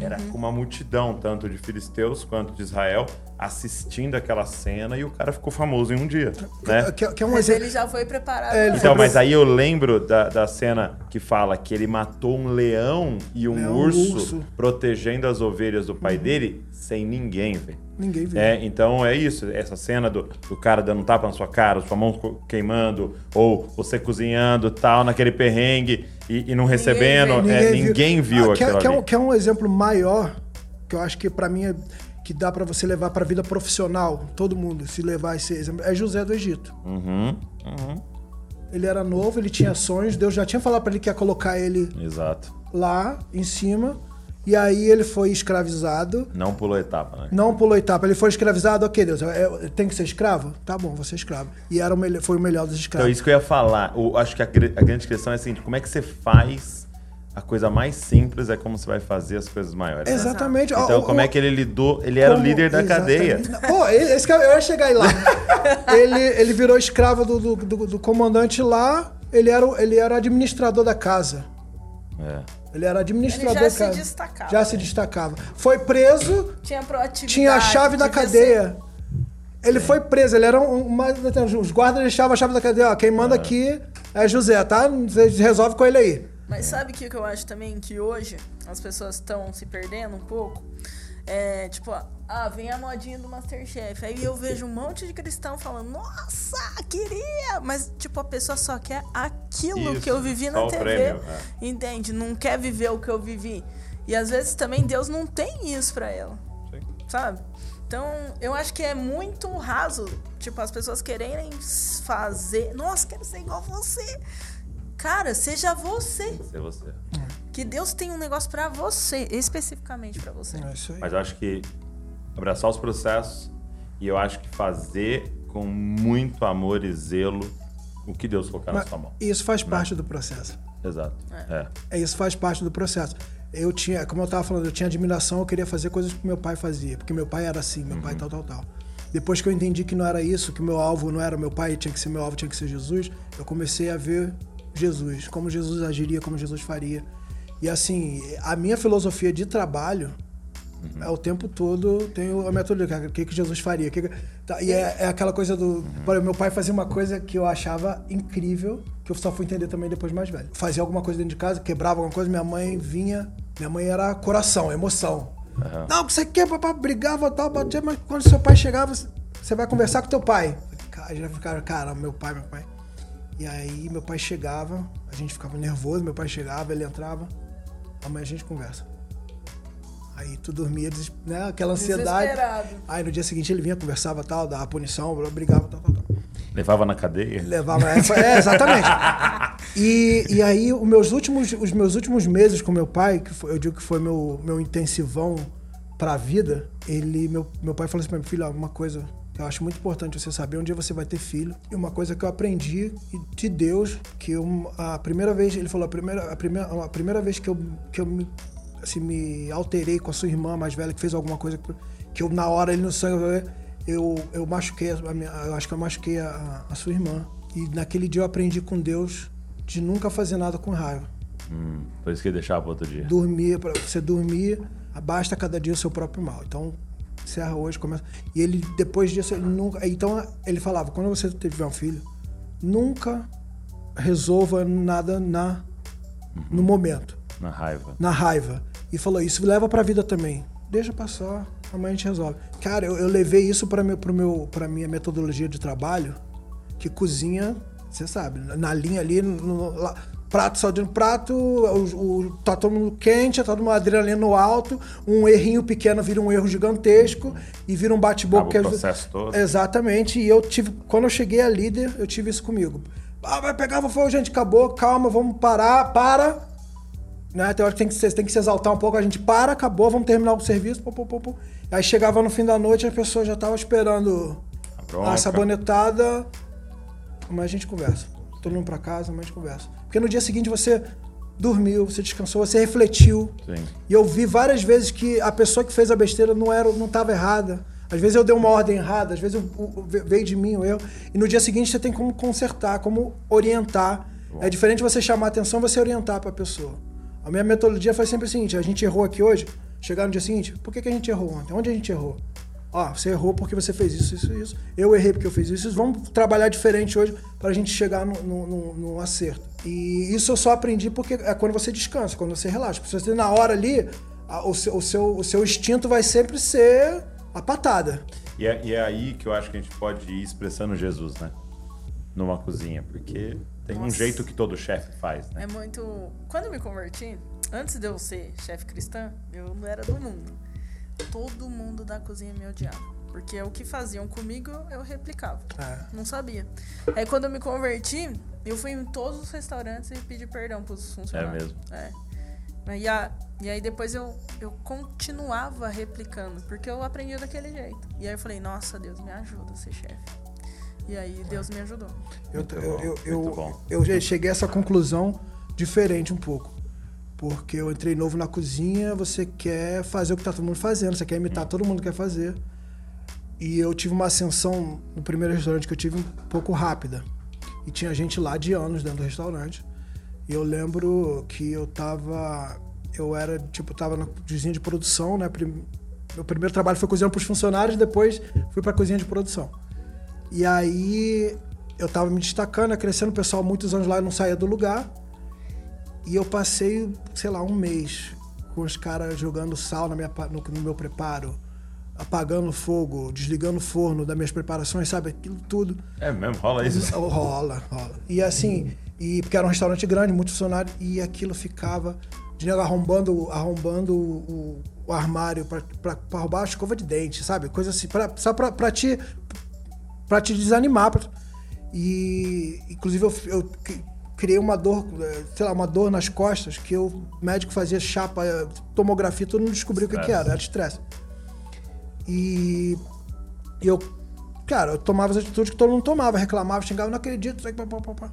Era com uma multidão, tanto de filisteus quanto de Israel, assistindo aquela cena e o cara ficou famoso em um dia, né? Que, que é um Mas exemplo. ele já foi preparado. É. Então, mas aí eu lembro da, da cena que fala que ele matou um leão e um Leão, urso, urso. protegendo as ovelhas do pai dele sem ninguém, velho. Ninguém viu. É, então é isso, essa cena do, do cara dando um tapa na sua cara, sua mão queimando, ou você cozinhando tal, naquele perrengue e, e não recebendo. é, Ninguém, viu, Ah, que, é- aquilo que, é um, que é um exemplo maior, que eu acho que pra mim é, que dá pra você levar pra vida profissional, todo mundo se levar esse exemplo, é José do Egito. Uhum, uhum. ele era novo, ele tinha sonhos, Deus já tinha falado para ele que ia colocar ele Exato. lá em cima. E aí ele foi escravizado. Não pulou etapa, né? Não pulou etapa, ele foi escravizado, ok, Deus, é- tem que ser escravo? Tá bom, vou ser escravo. E era o melhor, foi o melhor dos Então, escravos. isso que eu ia falar. O, acho que a, a grande questão é assim, como é que você faz a coisa mais simples é como você vai fazer as coisas maiores. né? Exatamente. Então, Ó, como ó, é que ele lidou? Ele era o como- líder da cadeia. exatamente. Pô, esse eu eu ia chegar aí lá. ele, ele virou escravo do, do, do- do comandante lá, ele era, o- ele era administrador da casa. É. Ele era administrador Ele já se destacava, Já né? se destacava. Foi preso, Tinha proatividade. tinha a chave da cadeia. Ele foi preso, ele era um, uma, os guardas deixavam a chave da cadeia, ó, quem manda aqui é José, tá? Você resolve com ele aí. Mas sabe o que que eu acho também? Que hoje as pessoas estão se perdendo um pouco. É, tipo, ah, vem a modinha do Masterchef. Aí eu vejo um monte de cristão falando, nossa, queria! Mas, tipo, a pessoa só quer aquilo Isso, que eu vivi na TV. prêmio, é. Entende? Não quer viver o que eu vivi. E às vezes também Deus não tem isso pra ela. Sim. Sabe? Então, eu acho que é muito raso, tipo, as pessoas quererem fazer, nossa, quero ser igual você. Cara, seja você. Ser você. Que Deus tem um negócio pra você, especificamente pra você. É isso aí. Mas eu acho que abraçar os processos e eu acho que fazer com muito amor e zelo o que Deus colocar na Mas sua mão. isso faz parte do processo. Exato. É. É, isso faz parte do processo. Eu tinha, como eu tava falando, eu tinha admiração, eu queria fazer coisas que meu pai fazia, porque meu pai era assim, meu pai tal, tal, tal. Depois que eu entendi que não era isso, que o meu alvo não era meu pai, tinha que ser meu alvo, tinha que ser Jesus, eu comecei a ver Jesus, como Jesus agiria, como Jesus faria. E assim, a minha filosofia de trabalho é o tempo todo tem a metodologia, o que, que Jesus faria. que que- tá, e é, é aquela coisa do. Por exemplo, meu pai fazia uma coisa que eu achava incrível, que eu só fui entender também depois mais velho. Fazia alguma coisa dentro de casa, quebrava alguma coisa, minha mãe vinha. Minha mãe era coração, emoção. Não, que você quer, papai, brigava tal, batia, mas quando seu pai chegava, você vai conversar com teu pai. Cara, já ficava, cara, meu pai, meu pai. E aí meu pai chegava, a gente ficava nervoso, meu pai chegava, ele entrava. Amanhã a gente conversa. Aí tu dormia, né? Aquela ansiedade. Desesperado. Aí no dia seguinte ele vinha, conversava tal, dava punição, brigava, tal, tal, tal. Levava na cadeia. Levava. É, é, exatamente. E, e aí, os meus, últimos, os meus últimos meses com meu pai, que foi- eu digo que foi meu, meu intensivão pra vida, ele, meu, meu pai falou assim pra mim, filho, ó, uma coisa que eu acho muito importante você saber, um dia você vai ter filho. E uma coisa que eu aprendi de Deus, que eu, a primeira vez, ele falou, a primeira, a primeira, a primeira vez que eu, que eu me, assim, me alterei com a sua irmã mais velha, que fez alguma coisa que, eu, na hora, ele no sangue, eu, eu machuquei, minha, eu acho que eu machuquei a, a sua irmã. E naquele dia eu aprendi com Deus de nunca fazer nada com raiva. Hum, por isso que deixava pro outro dia. Dormir, para você dormir, basta cada dia o seu próprio mal. Então, encerra hoje, começa. E ele, depois disso, ele nunca. Então, ele falava: quando você tiver um filho, nunca resolva nada na, no momento, Na raiva. na raiva. E falou: isso leva pra vida também. Deixa passar, amanhã a gente resolve. Cara, eu, eu levei isso para meu, pro meu, pra minha metodologia de trabalho, que cozinha, você sabe, na linha ali, no, lá, prato só de prato, o, o, tá todo mundo quente, tá todo mundo adrenalina no alto, um errinho pequeno vira um erro gigantesco e vira um bate-boca. O vezes- processo todo. Exatamente, e eu tive, quando eu cheguei a líder, eu tive isso comigo. Ah, vai pegar, vou fogo, gente, acabou, calma, vamos parar, para. Né? Tem hora que tem que, se, tem que se exaltar um pouco, a gente para, acabou, vamos terminar o serviço. Pô, pô, pô, pô. Aí chegava no fim da noite, a pessoa já tava esperando A a sabonetada. Mas a gente conversa. Todo mundo pra casa, mas a gente conversa. Porque no dia seguinte você dormiu, você descansou, você refletiu. Sim. E eu vi várias vezes que a pessoa que fez a besteira não era, não estava errada. Às vezes eu dei uma ordem errada, às vezes eu- o- veio de mim o erro. E no dia seguinte você tem como consertar, como orientar. É diferente você chamar a atenção, você orientar para a pessoa. A minha metodologia foi sempre o seguinte: a gente errou aqui hoje, chegar no dia seguinte, por que, que a gente errou ontem? Onde a gente errou? Ó, você errou porque você fez isso, isso, isso. Eu errei porque eu fiz isso. isso. Vamos trabalhar diferente hoje para a gente chegar no, no, no- no acerto. E isso eu só aprendi porque é quando você descansa, quando você relaxa. Porque você na hora ali, a- o, seu, o, seu, o seu instinto vai sempre ser a patada. E é, e é aí que eu acho que a gente pode ir expressando Jesus, né? Numa cozinha. Porque tem um Nossa. jeito que todo chefe faz, né? É muito. Quando eu me converti, antes de eu ser chefe cristã, eu não era do mundo. Todo mundo da cozinha me odiava. Porque o que faziam comigo, eu replicava. É. Não sabia. Aí quando eu me converti, eu fui em todos os restaurantes e pedi perdão pros É funcionários. mesmo. É. E, a, e aí depois eu, eu continuava replicando, porque eu aprendi daquele jeito. E aí eu falei, nossa, Deus, me ajuda a ser chefe. E aí Deus me ajudou. Eu, Muito eu, bom, eu, muito eu, bom. eu já cheguei a essa conclusão diferente um pouco. Porque eu entrei novo na cozinha, você quer fazer o que tá todo mundo fazendo, você quer imitar todo mundo quer fazer. E eu tive uma ascensão no primeiro restaurante que eu tive um pouco rápida. E tinha gente lá de anos dentro do restaurante. E eu lembro que eu tava. Eu era, tipo, tava na cozinha de produção, né? Meu primeiro trabalho foi cozinhando pros funcionários, depois fui pra cozinha de produção. E aí eu tava me destacando, crescendo, o pessoal muitos anos lá não saía do lugar. E eu passei, sei lá, um mês com os caras jogando sal na minha, no, no meu preparo, apagando fogo, desligando o forno das minhas preparações, sabe? Aquilo tudo. É mesmo, rola isso. Rola, rola. E assim, e porque era um restaurante grande, muito funcionário, e aquilo ficava de nego arrombando, arrombando o, o armário pra roubar a escova de dente, sabe? Coisa assim, pra, só pra, pra te pra te desanimar. pra- E inclusive eu, eu cri- criei uma dor, eh, sei lá, uma dor nas costas que o médico fazia chapa, eh, tomografia, todo mundo descobriu o que, que era, era estresse. E eu, cara, eu tomava as atitudes que todo mundo tomava, reclamava, xingava, não acredito, pá, pá, pá.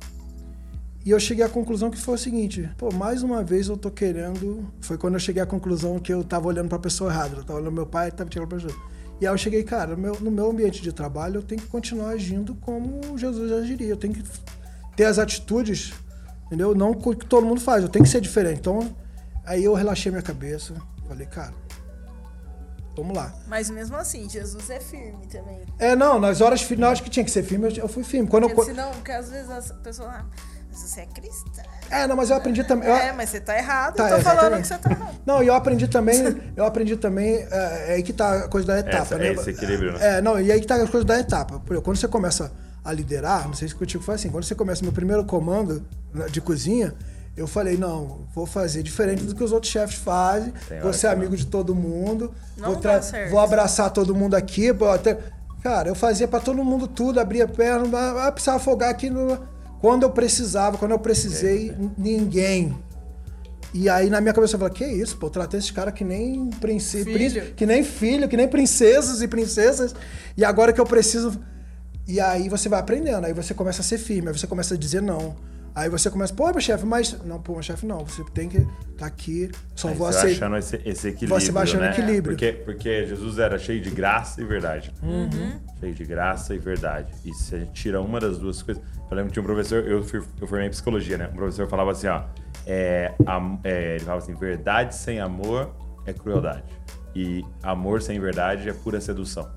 E eu cheguei à conclusão que foi o seguinte, pô, mais uma vez eu tô querendo. Foi quando eu cheguei à conclusão que eu tava olhando pra pessoa errada. Eu tava olhando meu pai e tava tirando pra pessoa. E aí eu cheguei, cara, no meu, no meu ambiente de trabalho eu tenho que continuar agindo como Jesus agiria. Eu tenho que ter as atitudes, entendeu? Não o que todo mundo faz, eu tenho que ser diferente. Então, aí eu relaxei minha cabeça, falei, cara, vamos lá. Mas mesmo assim, Jesus é firme também. É, não, nas horas finais que tinha que ser firme, eu- eu fui firme. Quando eu, Porque senão, porque às vezes as pessoas. Mas você é cristã. é, não, mas eu aprendi também. eu- É, mas você tá errado. Tá, eu tô falando exatamente. que você tá errado. Não, e eu aprendi também, eu aprendi também, é, é aí que tá a coisa da etapa, Essa- né? é esse equilíbrio, né? É, não, e aí que tá a coisa da etapa. Quando você começa a liderar, não sei se contigo foi assim, quando você começa meu primeiro comando né, de cozinha, eu falei, não, vou fazer diferente do que os outros chefes fazem, Tem vou ser amigo de todo mundo, Não vou, dá certo. vou abraçar todo mundo aqui, até... Cara, eu fazia pra todo mundo tudo, abria perna, precisava afogar aqui no... Quando eu precisava, quando eu precisei, n- ninguém. E aí na minha cabeça eu falei, que isso, pô, eu tratei esses caras que nem princesa, Filho. que nem filho, que nem princesas e princesas. E agora que eu preciso. E aí você vai aprendendo, aí você começa a ser firme, aí você começa a dizer não. Aí você começa, pô, meu chefe, mas. Não, pô, meu chefe, não. Você tem que estar aqui, só Aí vou você vai achando esse, esse equilíbrio. Você vai achando né? equilíbrio. Porque, porque Jesus era cheio de graça e verdade. Uhum. Cheio de graça e verdade. E se a gente tira uma das duas coisas. Eu lembro que tinha um professor, eu, fui- eu formei em psicologia, né? Um professor falava assim, ó. É, am- é, ele falava assim: verdade sem amor é crueldade. E amor sem verdade é pura sedução.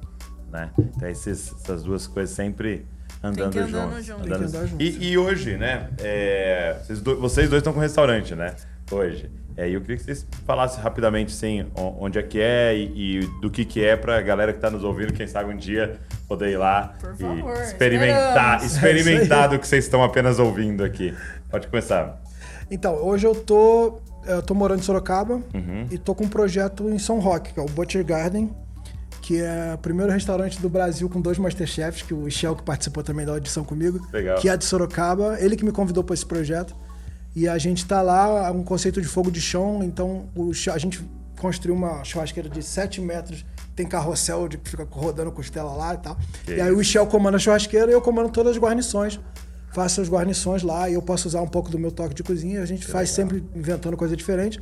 Né? Então esses- essas duas coisas sempre andando que andando juntas. junto. Tem que andar junto. E, e hoje, né? é, vocês dois estão com restaurante, né? Hoje. É, e eu queria que vocês falassem rapidamente, sim, onde é que é e, e do que que é pra galera que tá nos ouvindo, quem sabe um dia poder ir lá Por e favor, experimentar, esperamos. experimentar do que vocês estão apenas ouvindo aqui. Pode começar. Então, hoje eu tô. Eu tô morando em Sorocaba Uhum. e tô com um projeto em São Roque, que é o Butcher Garden, que é o primeiro restaurante do Brasil com dois Masterchefs, que o Michel, que participou também da audição comigo, Legal. que é de Sorocaba, ele que me convidou para esse projeto. E a gente tá lá, um conceito de fogo de chão, então o a gente construiu uma churrasqueira de 7 metros, tem carrossel de que fica rodando costela lá e tal. Que e aí o Michel comanda a churrasqueira e eu comando todas as guarnições. Faço as guarnições lá e eu posso usar um pouco do meu toque de cozinha. A gente faz sempre inventando coisa diferente.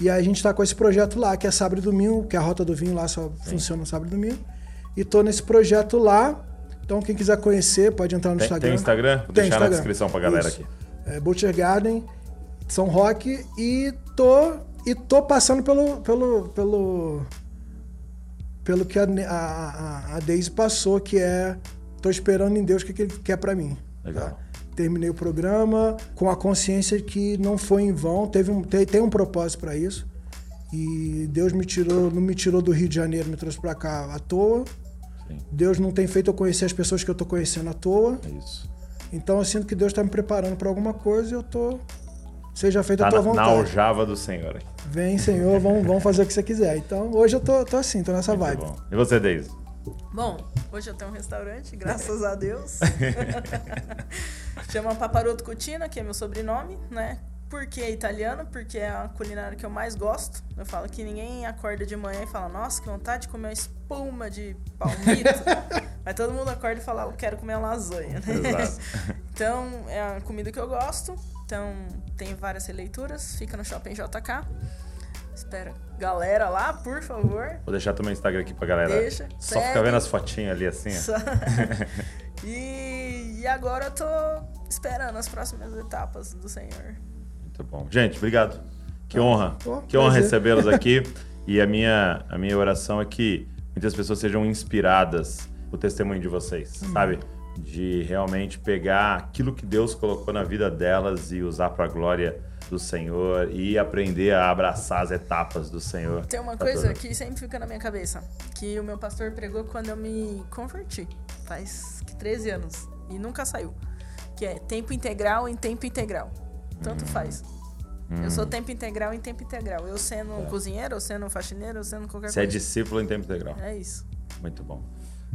E aí a gente tá com esse projeto lá, que é sábado e domingo, que é a rota do vinho lá só funciona no sábado e domingo. E tô nesse projeto lá. Então quem quiser conhecer pode entrar no Tem, Instagram. tem Instagram? Vou Tem deixar na Instagram. descrição pra galera Isso. aqui. É, Butcher Garden, São Roque e tô e tô passando pelo pelo pelo pelo que a, a, a, Daisy passou, que é tô esperando em Deus o que, que ele quer pra mim. Legal. tá? Terminei o programa com a consciência que não foi em vão, teve um, tem, tem um propósito pra isso. E Deus me tirou, não me tirou do Rio de Janeiro, me trouxe pra cá à toa. Sim. Deus não tem feito eu conhecer as pessoas que eu tô conhecendo à toa. É isso. Então eu sinto que Deus está me preparando para alguma coisa e eu tô. Seja feita Tá a tua na, na vontade. aljava do Senhor aqui. Vem, Senhor, vamos, vamos fazer o que você quiser. Então hoje eu tô, tô assim, tô nessa Muito vibe. bom. E você, Deise? Bom, hoje eu tenho um restaurante, graças a Deus. Chama Paparoto Cucina, que é meu sobrenome, né? Por que é italiano? Porque é a culinária que eu mais gosto. Eu falo que ninguém acorda de manhã e fala, nossa, que vontade de comer uma espuma de palmito. Mas todo mundo acorda e fala, eu quero comer uma lasanha, né? Então, é a comida que eu gosto. Então, tem várias releituras. Fica no Shopping JK. Espera, galera lá, por favor. Vou deixar também o Instagram aqui pra galera. Deixa, Só segue. ficar vendo as fotinhas ali assim. Só- e, e agora eu tô esperando as próximas etapas do Senhor. Muito bom. Gente, obrigado. Que honra. Pô, que honra recebê-los aqui. E a minha, a minha oração é que muitas pessoas sejam inspiradas o testemunho de vocês, sabe? De realmente pegar aquilo que Deus colocou na vida delas e usar para a glória do Senhor e aprender a abraçar as etapas do Senhor. Tem uma Tá coisa que sempre fica na minha cabeça, que o meu pastor pregou quando eu me converti, faz que 13 anos, e nunca saiu. Que é tempo integral em tempo integral. Tanto faz. Eu Hum. sou tempo integral em tempo integral. Eu sendo cozinheiro, eu sendo faxineiro, eu sendo qualquer Você é coisa. discípulo em tempo integral. É isso. Muito bom.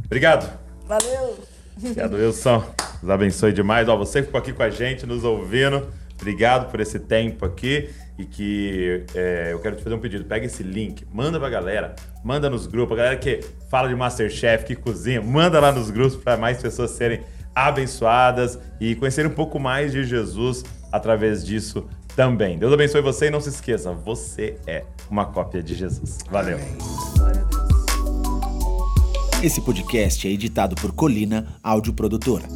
Obrigado. Valeu! Obrigado, Wilson. Deus abençoe demais. Ó, você que ficou aqui com a gente, nos ouvindo. Obrigado por esse tempo aqui. E que é, eu quero te fazer um pedido. Pega esse link, manda pra galera, manda nos grupos. A galera que fala de Masterchef, que cozinha, manda lá nos grupos para mais pessoas serem abençoadas e conhecerem um pouco mais de Jesus através disso também. Deus abençoe você e não se esqueça, você é uma cópia de Jesus. Valeu. Esse podcast é editado por Colina Áudio Produtora.